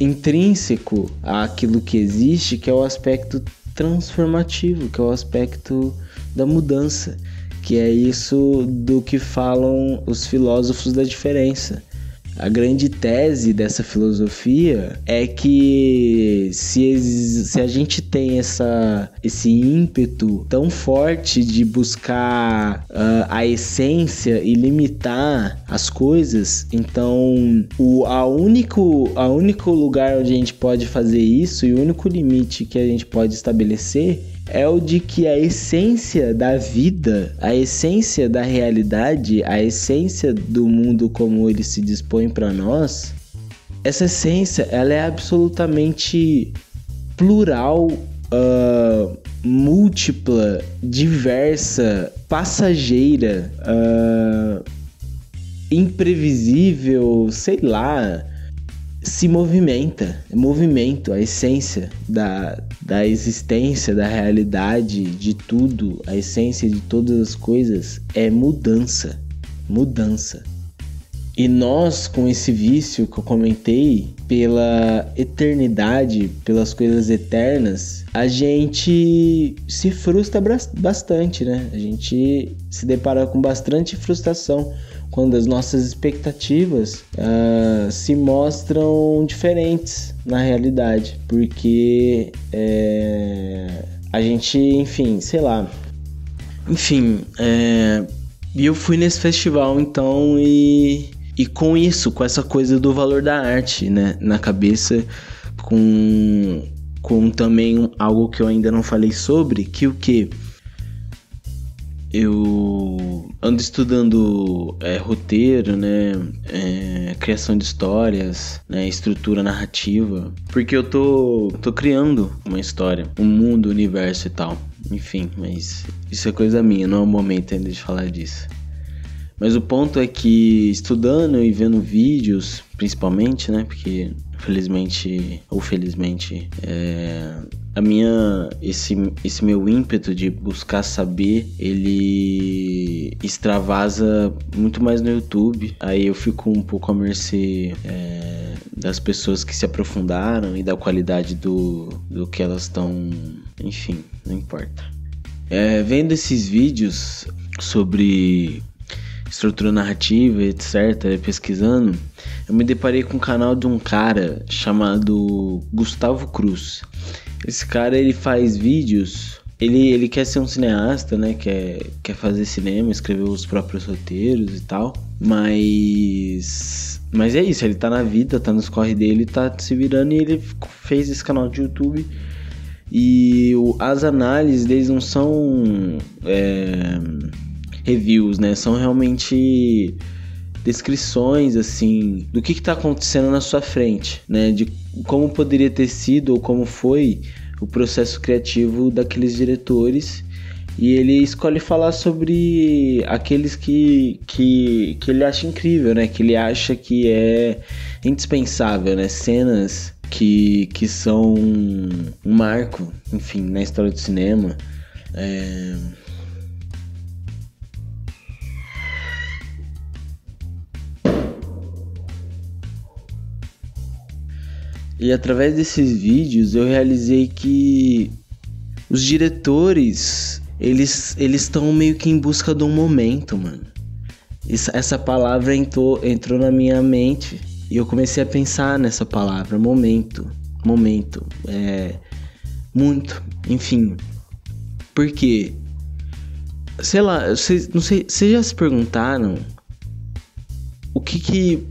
intrínseco àquilo que existe, que é o aspecto transformativo, que é o aspecto da mudança, que é isso do que falam os filósofos da diferença. A grande tese dessa filosofia é que se, se a gente tem essa, esse ímpeto tão forte de buscar uh, a essência e limitar as coisas, então o a único, a único lugar onde a gente pode fazer isso e o único limite que a gente pode estabelecer é o de que a essência da vida, a essência da realidade, a essência do mundo como ele se dispõe para nós, essa essência ela é absolutamente plural, uh, múltipla, diversa, passageira, uh, imprevisível, sei lá se movimenta, é movimento, a essência da, da existência, da realidade, de tudo, a essência de todas as coisas é mudança, mudança. E nós, com esse vício que eu comentei, pela eternidade, pelas coisas eternas, a gente se frustra bastante, né? A gente se depara com bastante frustração quando as nossas expectativas uh, se mostram diferentes na realidade, porque é, a gente, enfim, sei lá. Enfim, é, eu fui nesse festival então e, e com isso, com essa coisa do valor da arte, né, na cabeça, com, com também algo que eu ainda não falei sobre, que o que? Eu ando estudando é, roteiro, né, é, criação de histórias, né, estrutura narrativa, porque eu tô, tô criando uma história, um mundo, universo e tal. Enfim, mas isso é coisa minha, não é o momento ainda de falar disso. Mas o ponto é que estudando e vendo vídeos, principalmente, né? Porque felizmente ou felizmente é, a minha esse, esse meu ímpeto de buscar saber ele extravasa muito mais no YouTube aí eu fico um pouco à mercê é, das pessoas que se aprofundaram e da qualidade do, do que elas estão enfim não importa é, vendo esses vídeos sobre estrutura narrativa, etc., pesquisando, eu me deparei com um canal de um cara chamado Gustavo Cruz. Esse cara ele faz vídeos, ele, ele quer ser um cineasta, né? Quer, quer fazer cinema, escrever os próprios roteiros e tal, mas. Mas é isso, ele tá na vida, tá nos corre dele, tá se virando e ele fez esse canal de YouTube. E o, as análises deles não são. É, reviews, né? São realmente descrições assim do que está acontecendo na sua frente, né? De como poderia ter sido ou como foi o processo criativo daqueles diretores. E ele escolhe falar sobre aqueles que, que, que ele acha incrível, né? Que ele acha que é indispensável, né? Cenas que, que são um marco, enfim, na história do cinema. É, E através desses vídeos eu realizei que os diretores eles eles estão meio que em busca de um momento, mano. Isso, essa palavra entrou, entrou na minha mente e eu comecei a pensar nessa palavra, momento, momento, é muito, enfim. Por quê? Sei lá, vocês, não sei, vocês já se perguntaram o que que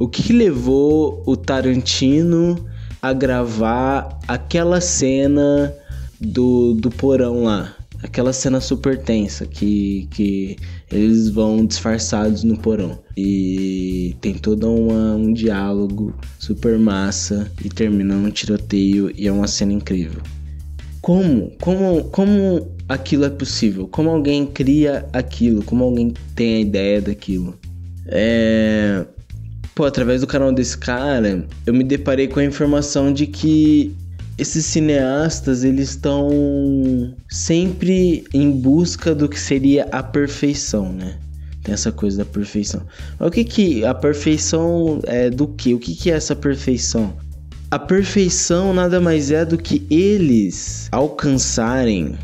o que, levou o Tarantino a gravar aquela cena do, do porão lá? Aquela cena super tensa que, que eles vão disfarçados no porão. E tem todo uma, um diálogo super massa e termina num tiroteio e é uma cena incrível. Como? Como, como aquilo é possível? Como alguém cria aquilo? Como alguém tem a ideia daquilo? É... Pô, através do canal desse cara, eu me deparei com a informação de que esses cineastas eles estão sempre em busca do que seria a perfeição, né? Tem essa coisa da perfeição. Mas o que que a perfeição é do que? O que que é essa perfeição? A perfeição nada mais é do que eles alcançarem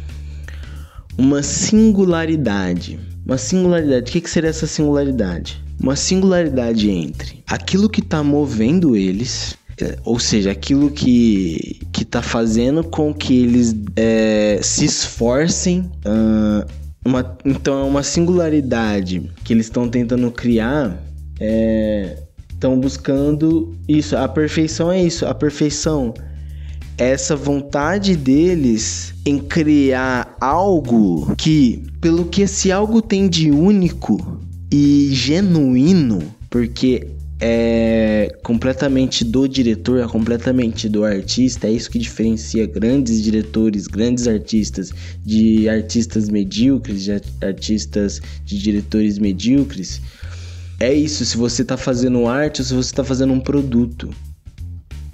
uma singularidade. Uma singularidade. O que, que seria essa singularidade? Uma singularidade entre aquilo que está movendo eles é, ou seja, aquilo que, que tá fazendo com que eles é, se esforcem. Uh, uma, então é uma singularidade que eles estão tentando criar. Estão é, buscando isso. A perfeição é isso. A perfeição essa vontade deles em criar algo que, pelo que esse algo tem de único e genuíno, porque é completamente do diretor, é completamente do artista. É isso que diferencia grandes diretores, grandes artistas de artistas medíocres, de artistas de diretores medíocres. É isso, se você está fazendo arte ou se você está fazendo um produto.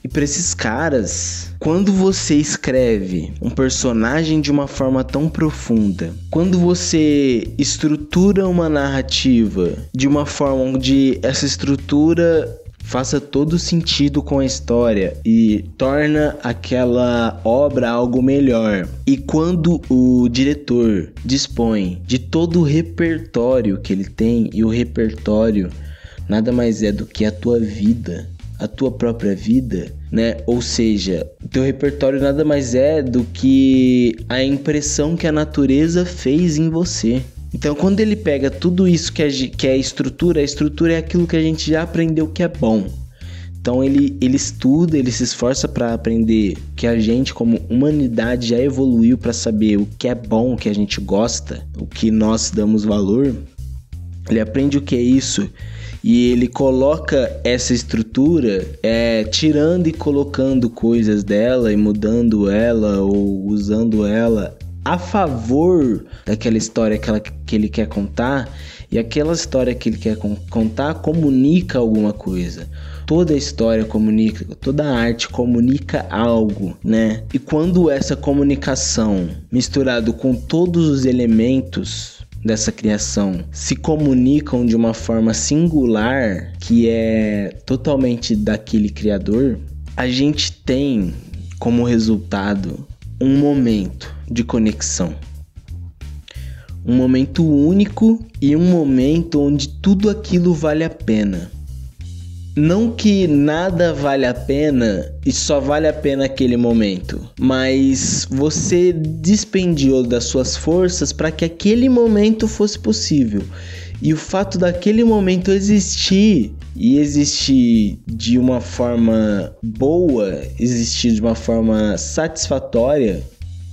E para esses caras, quando você escreve um personagem de uma forma tão profunda, quando você estrutura uma narrativa de uma forma onde essa estrutura faça todo sentido com a história e torna aquela obra algo melhor. E quando o diretor dispõe de todo o repertório que ele tem, e o repertório nada mais é do que a tua vida, a tua própria vida, né? Ou seja, teu repertório nada mais é do que a impressão que a natureza fez em você. Então, quando ele pega tudo isso que é, que é estrutura, a estrutura é aquilo que a gente já aprendeu que é bom. Então, ele, ele estuda, ele se esforça para aprender que a gente, como humanidade, já evoluiu para saber o que é bom, o que a gente gosta, o que nós damos valor. Ele aprende o que é isso e ele coloca essa estrutura é, tirando e colocando coisas dela e mudando ela ou usando ela a favor daquela história que, ela, que ele quer contar e aquela história que ele quer contar comunica alguma coisa. Toda história comunica, toda arte comunica algo, né? E quando essa comunicação misturado com todos os elementos dessa criação se comunicam de uma forma singular que é totalmente daquele criador, a gente tem como resultado um momento de conexão. Um momento único e um momento onde tudo aquilo vale a pena. Não que nada vale a pena e só vale a pena aquele momento, mas você despendiu das suas forças para que aquele momento fosse possível. E o fato daquele momento existir e existir de uma forma boa, existir de uma forma satisfatória,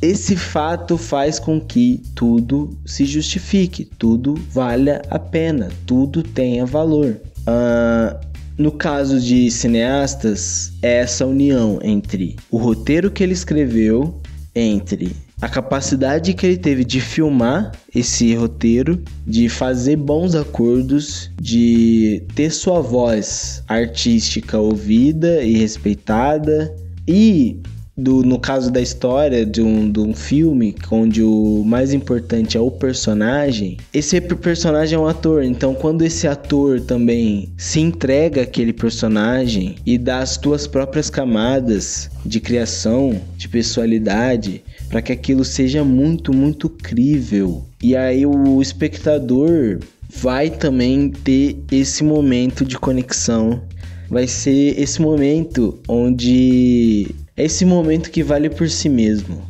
esse fato faz com que tudo se justifique, tudo valha a pena, tudo tenha valor. Uh, no caso de cineastas, é essa união entre o roteiro que ele escreveu, entre a capacidade que ele teve de filmar esse roteiro, de fazer bons acordos, de ter sua voz artística ouvida e respeitada e do, no caso da história de um, de um filme, onde o mais importante é o personagem, esse personagem é um ator. Então, quando esse ator também se entrega àquele personagem e dá as tuas próprias camadas de criação, de pessoalidade, para que aquilo seja muito, muito crível. E aí o espectador vai também ter esse momento de conexão. Vai ser esse momento onde é esse momento que vale por si mesmo,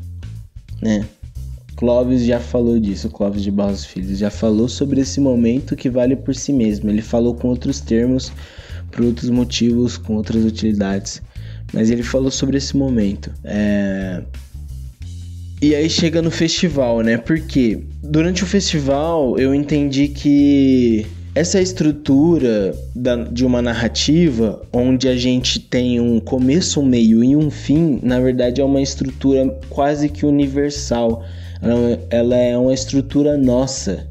né? Clóvis já falou disso, Clóvis de Barros Filhos já falou sobre esse momento que vale por si mesmo. Ele falou com outros termos, por outros motivos, com outras utilidades, mas ele falou sobre esse momento. É... E aí chega no festival, né? Porque durante o festival eu entendi que essa estrutura da, de uma narrativa, onde a gente tem um começo, um meio e um fim, na verdade é uma estrutura quase que universal. Ela, é uma estrutura nossa.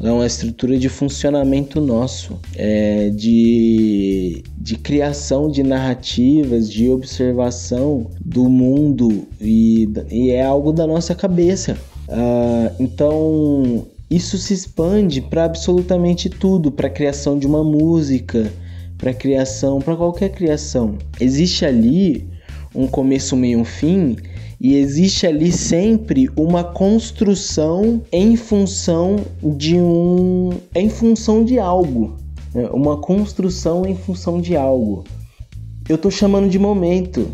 Ela é uma estrutura de funcionamento nosso, é, de, de criação de narrativas, de observação do mundo e, e é algo da nossa cabeça. Uh, então isso se expande para absolutamente tudo, para a criação de uma música, para criação, para qualquer criação. Existe ali um começo, meio, um fim e existe ali sempre uma construção em função de um. em função de algo. Né? Uma construção em função de algo. Eu tô chamando de momento.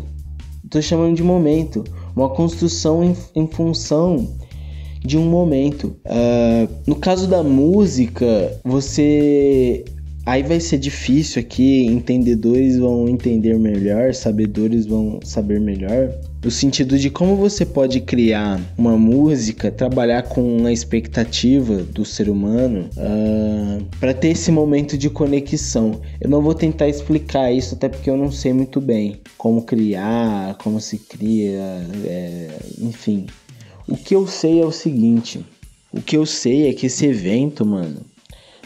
Tô chamando de momento. Uma construção em, em função de um momento. Uh, no caso da música, você Aí vai ser difícil aqui, entendedores vão entender melhor, sabedores vão saber melhor. No sentido de como você pode criar uma música, trabalhar com a expectativa do ser humano uh, ah, para ter esse momento de conexão. Eu não vou tentar explicar isso, até porque eu não sei muito bem como criar, como se cria, é, enfim. O que eu sei é o seguinte: o que eu sei é que esse evento, mano,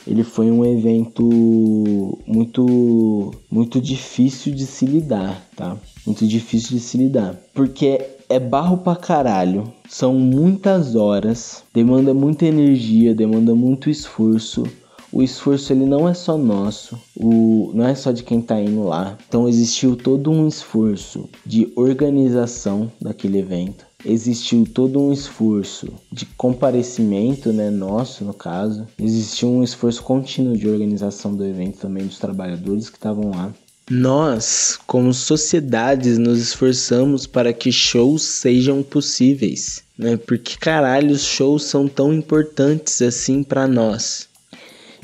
ele foi um evento muito muito difícil de se lidar, tá? Muito difícil de se lidar, porque é barro pra caralho, são muitas horas, demanda muita energia, demanda muito esforço. O esforço ele não é só nosso, o, não é só de quem tá indo lá. Então existiu todo um esforço de organização daquele evento existiu todo um esforço de comparecimento, né, nosso no caso. Existiu um esforço contínuo de organização do evento também dos trabalhadores que estavam lá. Nós, como sociedades, nos esforçamos para que shows sejam possíveis, né? Porque caralho, os shows são tão importantes assim para nós.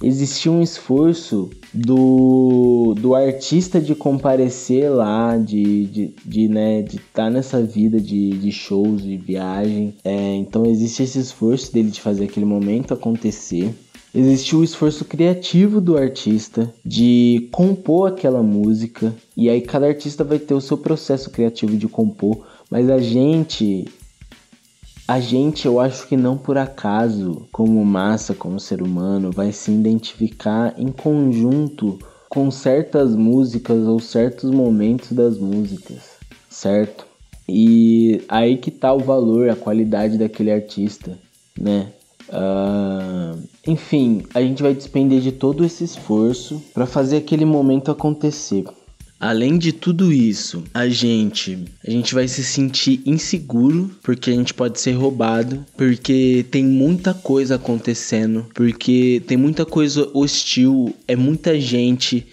Existiu um esforço do, do artista de comparecer lá, de, de, de né, de estar tá nessa vida de, de shows, de viagem. É, então existe esse esforço dele de fazer aquele momento acontecer. Existe o esforço criativo do artista de compor aquela música. E aí cada artista vai ter o seu processo criativo de compor. Mas a gente a gente, eu acho que não por acaso, como massa, como ser humano, vai se identificar em conjunto com certas músicas ou certos momentos das músicas, certo? E aí que tá o valor, a qualidade daquele artista, né? Uh, enfim, a gente vai despender de todo esse esforço para fazer aquele momento acontecer. Além de tudo isso, a gente, a gente vai se sentir inseguro porque a gente pode ser roubado, porque tem muita coisa acontecendo, porque tem muita coisa hostil, é muita gente,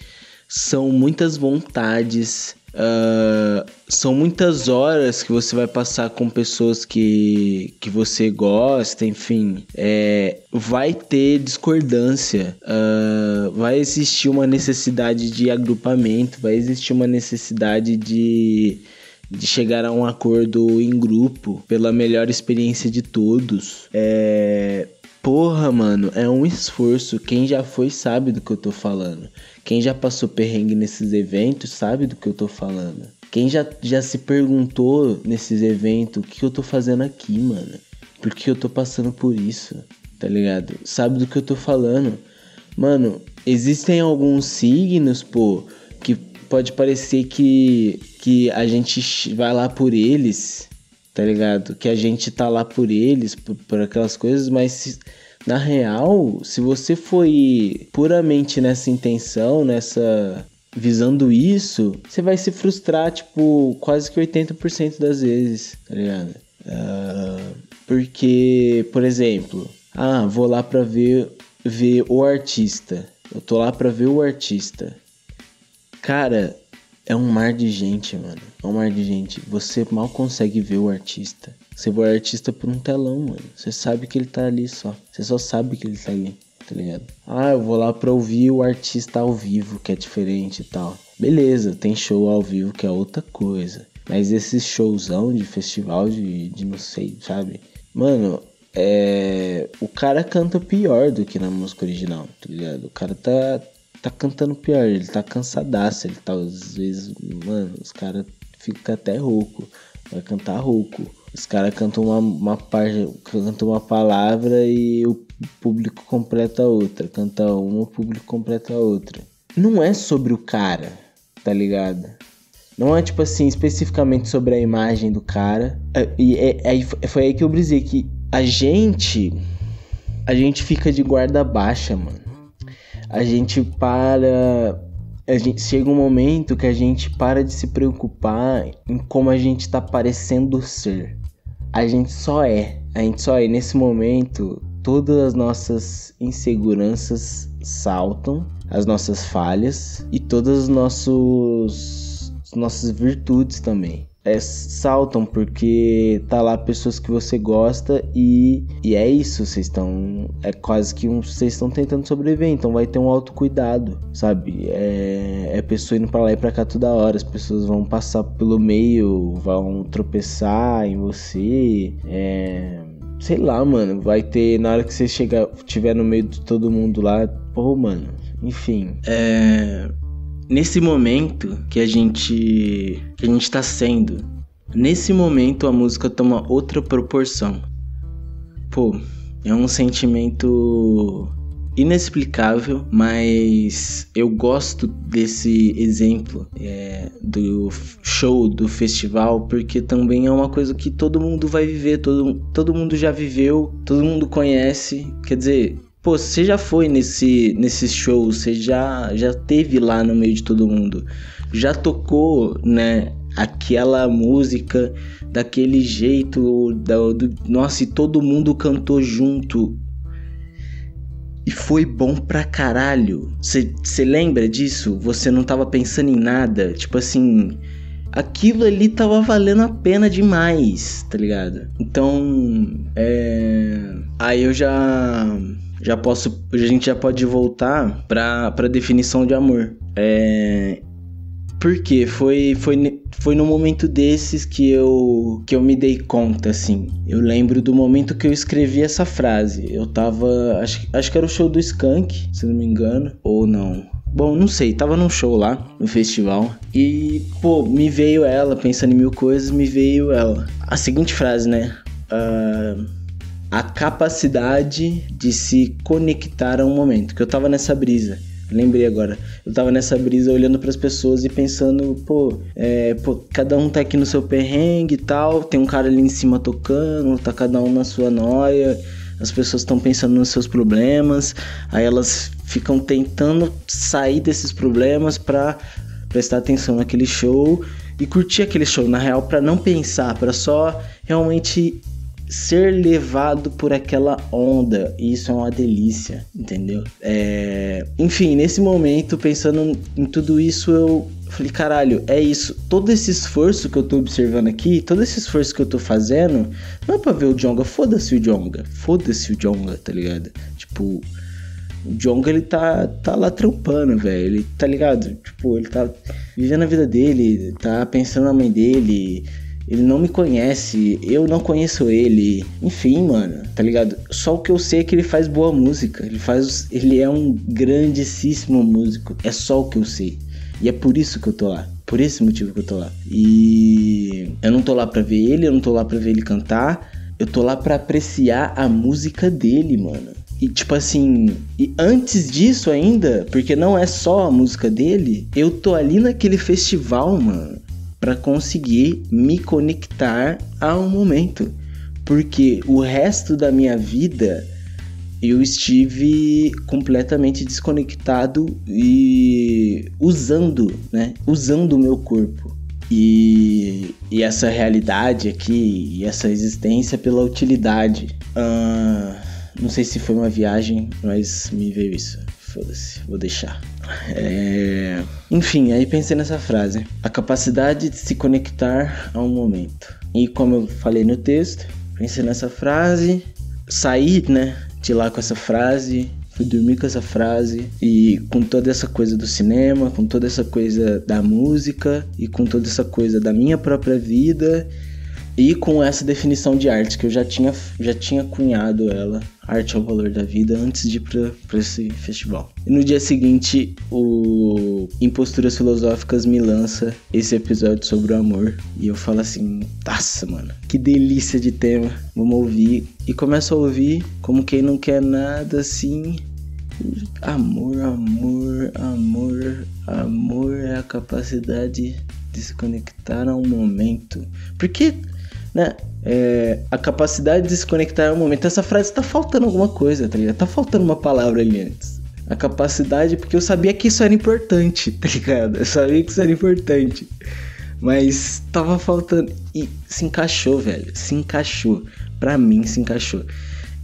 são muitas vontades, Uh, são muitas horas que você vai passar com pessoas que, que você gosta, enfim. É, vai ter discordância, uh, vai existir uma necessidade de agrupamento, vai existir uma necessidade de, de chegar a um acordo em grupo pela melhor experiência de todos. É, porra, mano, é um esforço. Quem já foi sabe do que eu tô falando. Quem já passou perrengue nesses eventos sabe do que eu tô falando. Quem já, já se perguntou nesses eventos o que eu tô fazendo aqui, mano? Por que eu tô passando por isso? Tá ligado? Sabe do que eu tô falando? Mano, existem alguns signos, pô, que pode parecer que, que a gente vai lá por eles, tá ligado? Que a gente tá lá por eles, por, por aquelas coisas, mas se, na real, se você foi puramente nessa intenção, nessa visando isso, você vai se frustrar, tipo, quase que 80% das vezes, tá ligado? Uh, porque, por exemplo, ah, vou lá pra ver, ver o artista. Eu tô lá pra ver o artista. Cara, é um mar de gente, mano. É um mar de gente. Você mal consegue ver o artista. Você vê o artista por um telão, mano. Você sabe que ele tá ali só. Você só sabe que ele tá ali, tá ligado? Ah, eu vou lá pra ouvir o artista ao vivo, que é diferente e tal. Beleza, tem show ao vivo que é outra coisa. Mas esse showzão de festival de, de não sei, sabe? Mano, é. O cara canta pior do que na música original, tá ligado? O cara tá, tá cantando pior, ele tá cansadaço, ele tá às vezes. Mano, os caras ficam até rouco. Vai cantar rouco. Os caras cantam uma, uma parte, cantam uma palavra e o público completa outra. Canta uma, o público completa outra. Não é sobre o cara, tá ligado? Não é tipo assim, especificamente sobre a imagem do cara. É, e é, é, foi aí que eu brisei que a gente. A gente fica de guarda baixa, mano. A gente para. A gente, chega um momento que a gente para de se preocupar em como a gente tá parecendo ser. A gente só é. A gente só é. Nesse momento, todas as nossas inseguranças saltam, as nossas falhas e todos os nossos nossas virtudes também. É, saltam porque tá lá pessoas que você gosta e, e é isso, vocês estão é quase que um, vocês estão tentando sobreviver, então vai ter um autocuidado, sabe? É, é pessoa indo para lá e para cá toda hora, as pessoas vão passar pelo meio, vão tropeçar em você, é, sei lá, mano, vai ter na hora que você chegar, tiver no meio de todo mundo lá, pô, mano, enfim, é nesse momento que a gente que a gente está sendo, nesse momento a música toma outra proporção. Pô, é um sentimento inexplicável, mas eu gosto desse exemplo é, do show, do festival, porque também é uma coisa que todo mundo vai viver, todo, todo mundo já viveu, todo mundo conhece. Quer dizer, Pô, você já foi nesse, nesse show, você já, já teve lá no meio de todo mundo, já tocou, né, aquela música daquele jeito, do, do, nossa, e todo mundo cantou junto. E foi bom pra caralho. Você lembra disso? Você não tava pensando em nada? Tipo assim, aquilo ali tava valendo a pena demais, tá ligado? Então, é. Aí eu já já posso, a gente já pode voltar para para definição de amor. É, porque foi, foi, foi no momento desses que eu, que eu me dei conta, assim. Eu lembro do momento que eu escrevi essa frase. Eu tava. Acho, acho que era o show do Skank, se não me engano. Ou não. Bom, não sei, tava num show lá, no festival. E, pô, me veio ela, pensando em mil coisas, me veio ela. A seguinte frase, né? Uh, a capacidade de se conectar a um momento. Que eu tava nessa brisa. Lembrei agora. Eu tava nessa brisa olhando para as pessoas e pensando, pô, é, pô, cada um tá aqui no seu perrengue e tal. Tem um cara ali em cima tocando, tá cada um na sua noia. As pessoas estão pensando nos seus problemas. Aí elas ficam tentando sair desses problemas para prestar atenção naquele show e curtir aquele show, na real, para não pensar, para só realmente ser levado por aquela onda. E isso é uma delícia, entendeu? É... Enfim, nesse momento, pensando em tudo isso, eu falei, caralho, é isso. Todo esse esforço que eu tô observando aqui, todo esse esforço que eu tô fazendo, não é pra ver o Jonga, foda-se o Jonga. Foda-se o Jonga, tá ligado? Tipo. O Jonga, ele tá, tá lá trampando, velho. Ele tá ligado? Tipo, ele tá vivendo a vida dele, tá pensando na mãe dele, ele não me conhece, eu não conheço ele. Enfim, mano, tá ligado? Só o que eu sei é que ele faz boa música. Ele faz. Ele é um grandíssimo músico. É só o que eu sei. E é por isso que eu tô lá. Por esse motivo que eu tô lá. E eu não tô lá pra ver ele, eu não tô lá pra ver ele cantar. Eu tô lá pra apreciar a música dele, mano. E tipo assim, e antes disso ainda, porque não é só a música dele, eu tô ali naquele festival, mano para conseguir me conectar a um momento, porque o resto da minha vida eu estive completamente desconectado e usando, né? Usando o meu corpo. e, e essa realidade aqui, e essa existência pela utilidade. Uh, não sei se foi uma viagem, mas me veio isso. Foda-se, vou deixar. É... Enfim, aí pensei nessa frase: a capacidade de se conectar a um momento. E como eu falei no texto, pensei nessa frase, saí, né, de lá com essa frase, fui dormir com essa frase e com toda essa coisa do cinema, com toda essa coisa da música e com toda essa coisa da minha própria vida e com essa definição de arte que eu já tinha, já tinha cunhado ela, arte é o valor da vida, antes de ir para esse festival. E no dia seguinte, o Imposturas Filosóficas me lança esse episódio sobre o amor. E eu falo assim, taça, mano, que delícia de tema, vamos ouvir. E começo a ouvir como quem não quer nada assim. Amor, amor, amor, amor é a capacidade de se conectar a um momento. Porque né? É, a capacidade de se conectar ao momento. Essa frase tá faltando alguma coisa, tá ligado? Tá faltando uma palavra ali antes. A capacidade, porque eu sabia que isso era importante, [laughs] tá ligado? Eu sabia que isso era importante. Mas tava faltando. E se encaixou, velho. Se encaixou. Pra mim, se encaixou.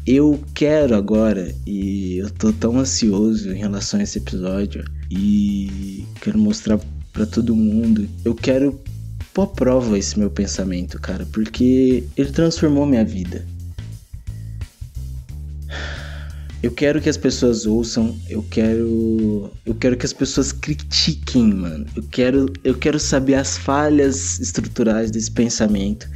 Eu quero agora, e eu tô tão ansioso em relação a esse episódio, e quero mostrar para todo mundo. Eu quero pôr à prova esse meu pensamento, cara, porque ele transformou minha vida. Eu quero que as pessoas ouçam, eu quero eu quero que as pessoas critiquem, mano. Eu quero eu quero saber as falhas estruturais desse pensamento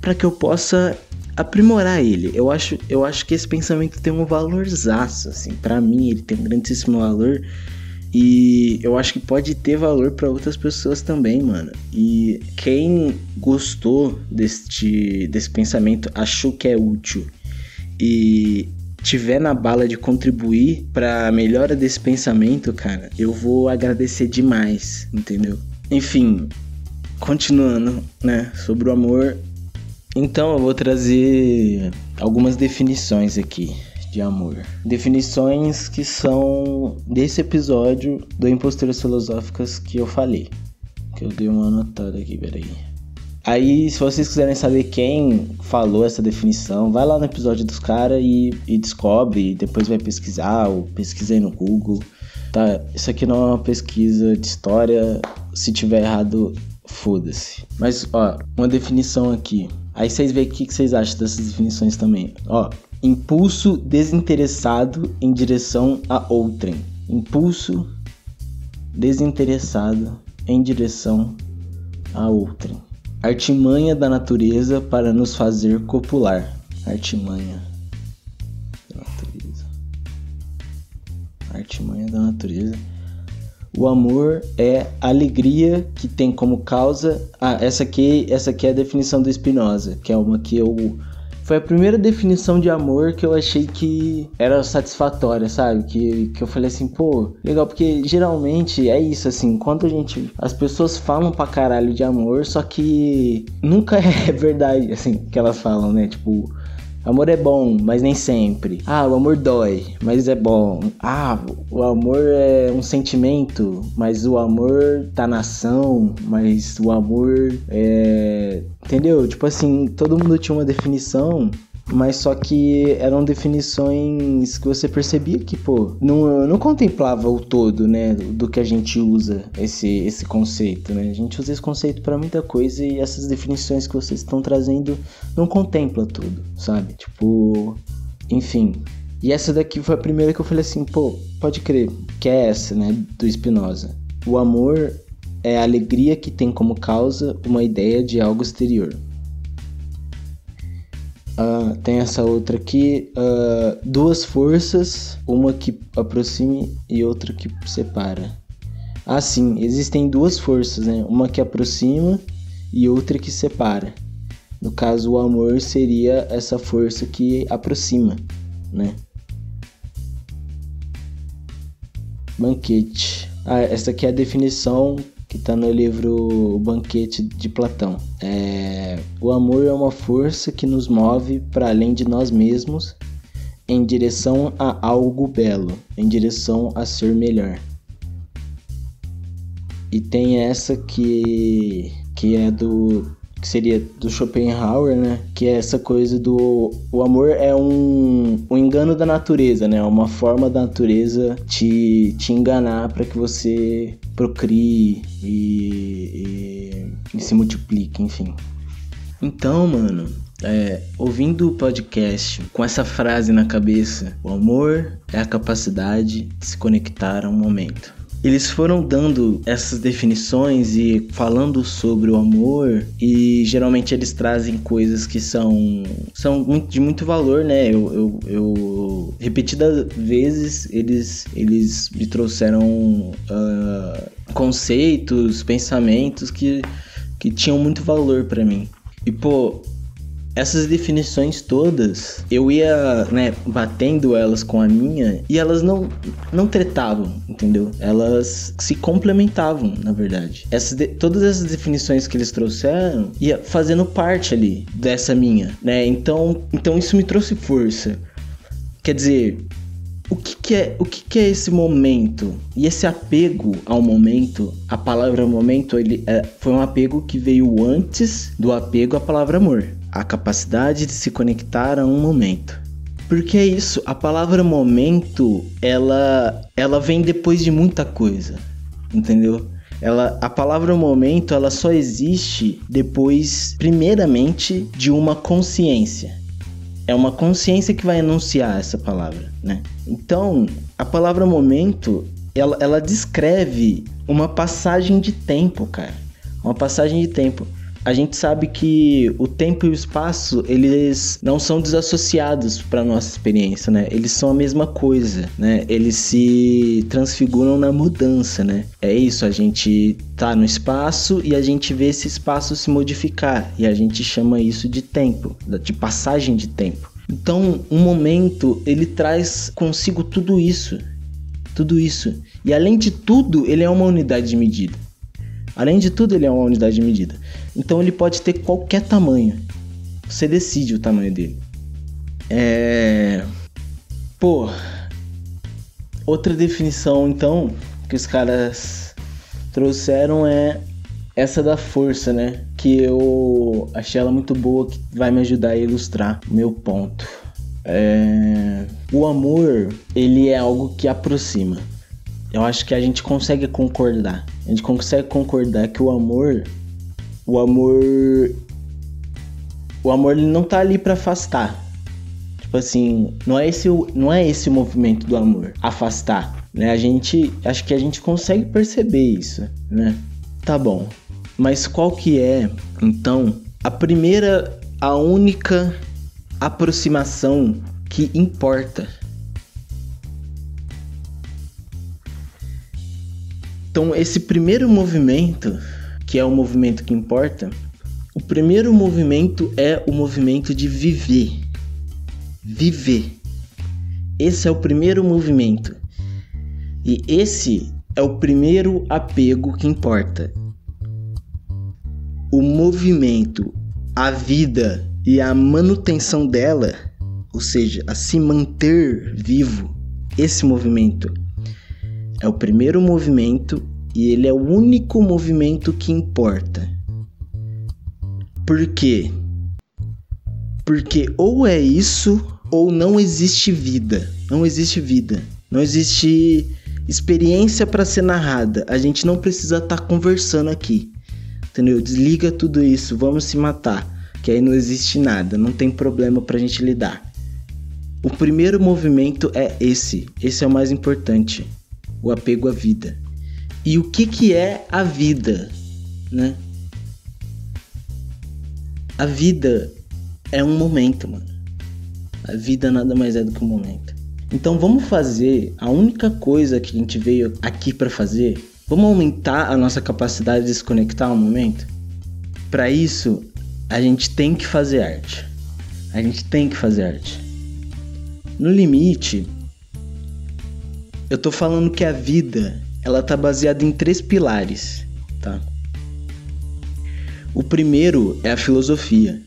para que eu possa aprimorar ele. Eu acho eu acho que esse pensamento tem um valorzaço assim, para mim ele tem um grandíssimo valor e eu acho que pode ter valor para outras pessoas também, mano. E quem gostou deste, desse pensamento, achou que é útil e tiver na bala de contribuir para a melhora desse pensamento, cara, eu vou agradecer demais, entendeu? Enfim, continuando, né, sobre o amor. Então eu vou trazer algumas definições aqui de amor. Definições que são desse episódio do Imposturas Filosóficas que eu falei. Que eu dei uma anotada aqui, peraí. Aí, se vocês quiserem saber quem falou essa definição, vai lá no episódio dos caras e, e, descobre, e depois vai pesquisar, ou pesquisa aí no Google. Tá, isso aqui não é uma pesquisa de história, se tiver errado, foda-se. Mas, ó, uma definição aqui. Aí vocês veem o que, que vocês acham dessas definições também. Ó, Impulso desinteressado em direção a outrem. Impulso desinteressado em direção a outrem. Artimanha da natureza para nos fazer copular. Artimanha da natureza. Artimanha da natureza. O amor é alegria que tem como causa. Ah, essa aqui, essa aqui é a definição do Spinoza, que é uma que eu foi a primeira definição de amor que eu achei que era satisfatória, sabe? Que, que eu falei assim, pô, legal, porque geralmente é isso, assim, quando a gente. As pessoas falam pra caralho de amor, só que nunca [laughs] é verdade, assim, que elas falam, né? Tipo, Amor é bom, mas nem sempre. Ah, o amor dói, mas é bom. Ah, o amor é um sentimento, mas o amor tá na ação, mas o amor é. Entendeu? Tipo assim, todo mundo tinha uma definição mas só que eram definições que você percebia que, pô, não, não contemplava o todo, né, do que a gente usa esse, esse conceito, né? A gente usa esse conceito para muita coisa e essas definições que vocês estão trazendo não contempla tudo, sabe? Tipo, enfim. E essa daqui foi a primeira que eu falei assim, pô, pode crer, que é essa, né, do Spinoza. O amor é a alegria que tem como causa uma ideia de algo exterior. Uh, tem essa outra aqui, uh, duas forças, uma que aproxime e outra que separa. Ah, sim, existem duas forças, né? Uma que aproxima e outra que separa. No caso, o amor seria essa força que aproxima, né? Banquete. Ah, essa aqui é a definição que está no livro O Banquete de Platão. É, o amor é uma força que nos move para além de nós mesmos em direção a algo belo, em direção a ser melhor. e tem essa que que é do que seria do Schopenhauer, né? Que é essa coisa do o amor é um, um engano da natureza, né? Uma forma da natureza te, te enganar para que você procrie e, e, e se multiplique, enfim. Então, mano, é, ouvindo o podcast com essa frase na cabeça, o amor é a capacidade de se conectar a um momento. Eles foram dando essas definições e falando sobre o amor e geralmente eles trazem coisas que são, são de muito valor, né? Eu, eu, eu repetidas vezes eles, eles me trouxeram uh, conceitos, pensamentos que, que tinham muito valor para mim. E pô, essas definições todas, eu ia, né, batendo elas com a minha e elas não não tretavam, entendeu? Elas se complementavam, na verdade. Essas de, todas essas definições que eles trouxeram ia fazendo parte ali dessa minha, né? Então, então isso me trouxe força. Quer dizer, o que, que, é o que, que, é esse momento e esse apego ao momento a palavra momento ele é, foi um apego que veio antes do apego à palavra amor a capacidade de se conectar a um momento. Porque é isso, a palavra momento, ela ela vem depois de muita coisa, entendeu? Ela, a palavra momento, ela só existe depois, primeiramente, de uma consciência. É uma consciência que vai anunciar essa palavra, né? Então, a palavra momento, ela, ela descreve uma passagem de tempo, cara. Uma passagem de tempo a gente sabe que o tempo e o espaço, eles não são desassociados para nossa experiência, né? Eles são a mesma coisa, né? Eles se transfiguram na mudança, né? É isso, a gente tá no espaço e a gente vê esse espaço se modificar e a gente chama isso de tempo, de passagem de tempo. Então, um momento, ele traz consigo tudo isso. Tudo isso. E além de tudo, ele é uma unidade de medida. Além de tudo, ele é uma unidade de medida. Então ele pode ter qualquer tamanho. Você decide o tamanho dele. É. Pô. Outra definição, então, que os caras trouxeram é essa da força, né? Que eu achei ela muito boa, que vai me ajudar a ilustrar o meu ponto. É... O amor, ele é algo que aproxima. Eu acho que a gente consegue concordar. A gente consegue concordar que o amor o amor o amor ele não tá ali para afastar. Tipo assim, não é esse não é esse o movimento do amor, afastar, né? A gente acho que a gente consegue perceber isso, né? Tá bom. Mas qual que é, então, a primeira a única aproximação que importa? Então, esse primeiro movimento que é o movimento que importa, o primeiro movimento é o movimento de viver. Viver. Esse é o primeiro movimento. E esse é o primeiro apego que importa. O movimento, a vida e a manutenção dela, ou seja, a se manter vivo, esse movimento é o primeiro movimento e ele é o único movimento que importa. Por quê? Porque ou é isso ou não existe vida. Não existe vida. Não existe experiência para ser narrada. A gente não precisa estar tá conversando aqui. Entendeu? Desliga tudo isso, vamos se matar, que aí não existe nada, não tem problema pra gente lidar. O primeiro movimento é esse, esse é o mais importante, o apego à vida e o que, que é a vida, né? A vida é um momento, mano. A vida nada mais é do que um momento. Então vamos fazer a única coisa que a gente veio aqui para fazer. Vamos aumentar a nossa capacidade de se conectar ao momento. Para isso, a gente tem que fazer arte. A gente tem que fazer arte. No limite, eu tô falando que a vida ela tá baseada em três pilares, tá? O primeiro é a filosofia.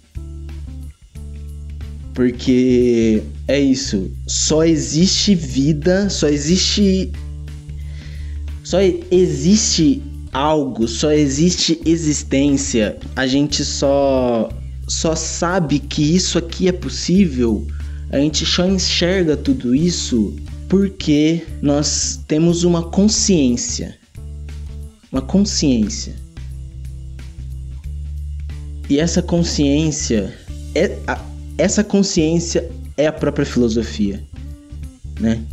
Porque é isso, só existe vida, só existe só existe algo, só existe existência, a gente só só sabe que isso aqui é possível, a gente só enxerga tudo isso porque nós temos uma consciência. Uma consciência. E essa consciência é a, essa consciência é a própria filosofia, né?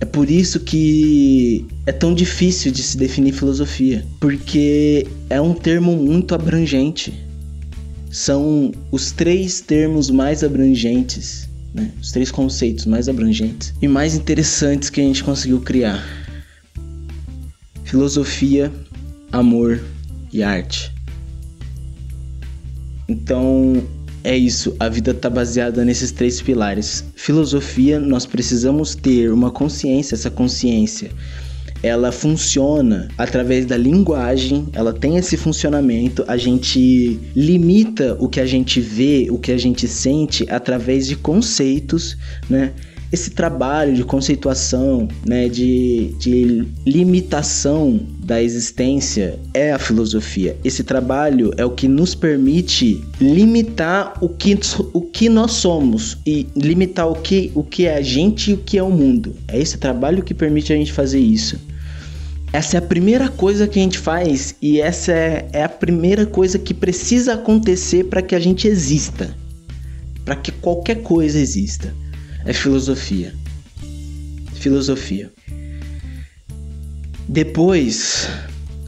É por isso que é tão difícil de se definir filosofia, porque é um termo muito abrangente. São os três termos mais abrangentes, né? os três conceitos mais abrangentes e mais interessantes que a gente conseguiu criar: filosofia, amor e arte. Então, é isso, a vida está baseada nesses três pilares. Filosofia, nós precisamos ter uma consciência, essa consciência ela funciona através da linguagem, ela tem esse funcionamento, a gente limita o que a gente vê, o que a gente sente através de conceitos, né? esse trabalho de conceituação, né, de, de limitação da existência é a filosofia. Esse trabalho é o que nos permite limitar o que, o que nós somos e limitar o que, o que é a gente e o que é o mundo. É esse trabalho que permite a gente fazer isso. Essa é a primeira coisa que a gente faz e essa é, é a primeira coisa que precisa acontecer para que a gente exista, para que qualquer coisa exista é filosofia. Filosofia. Depois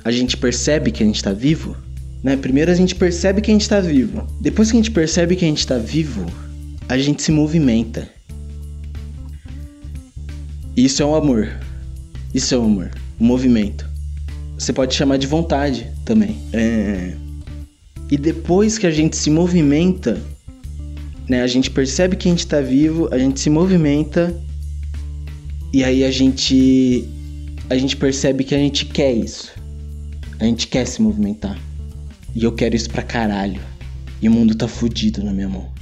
a gente percebe que a gente está vivo, né? Primeiro a gente percebe que a gente está vivo. Depois que a gente percebe que a gente está vivo, a gente se movimenta. Isso é um amor. Isso é um amor. Um movimento. Você pode chamar de vontade também. É... E depois que a gente se movimenta, né? A gente percebe que a gente está vivo, a gente se movimenta e aí a gente a gente percebe que a gente quer isso. A gente quer se movimentar. E eu quero isso pra caralho. E o mundo tá fudido na minha mão.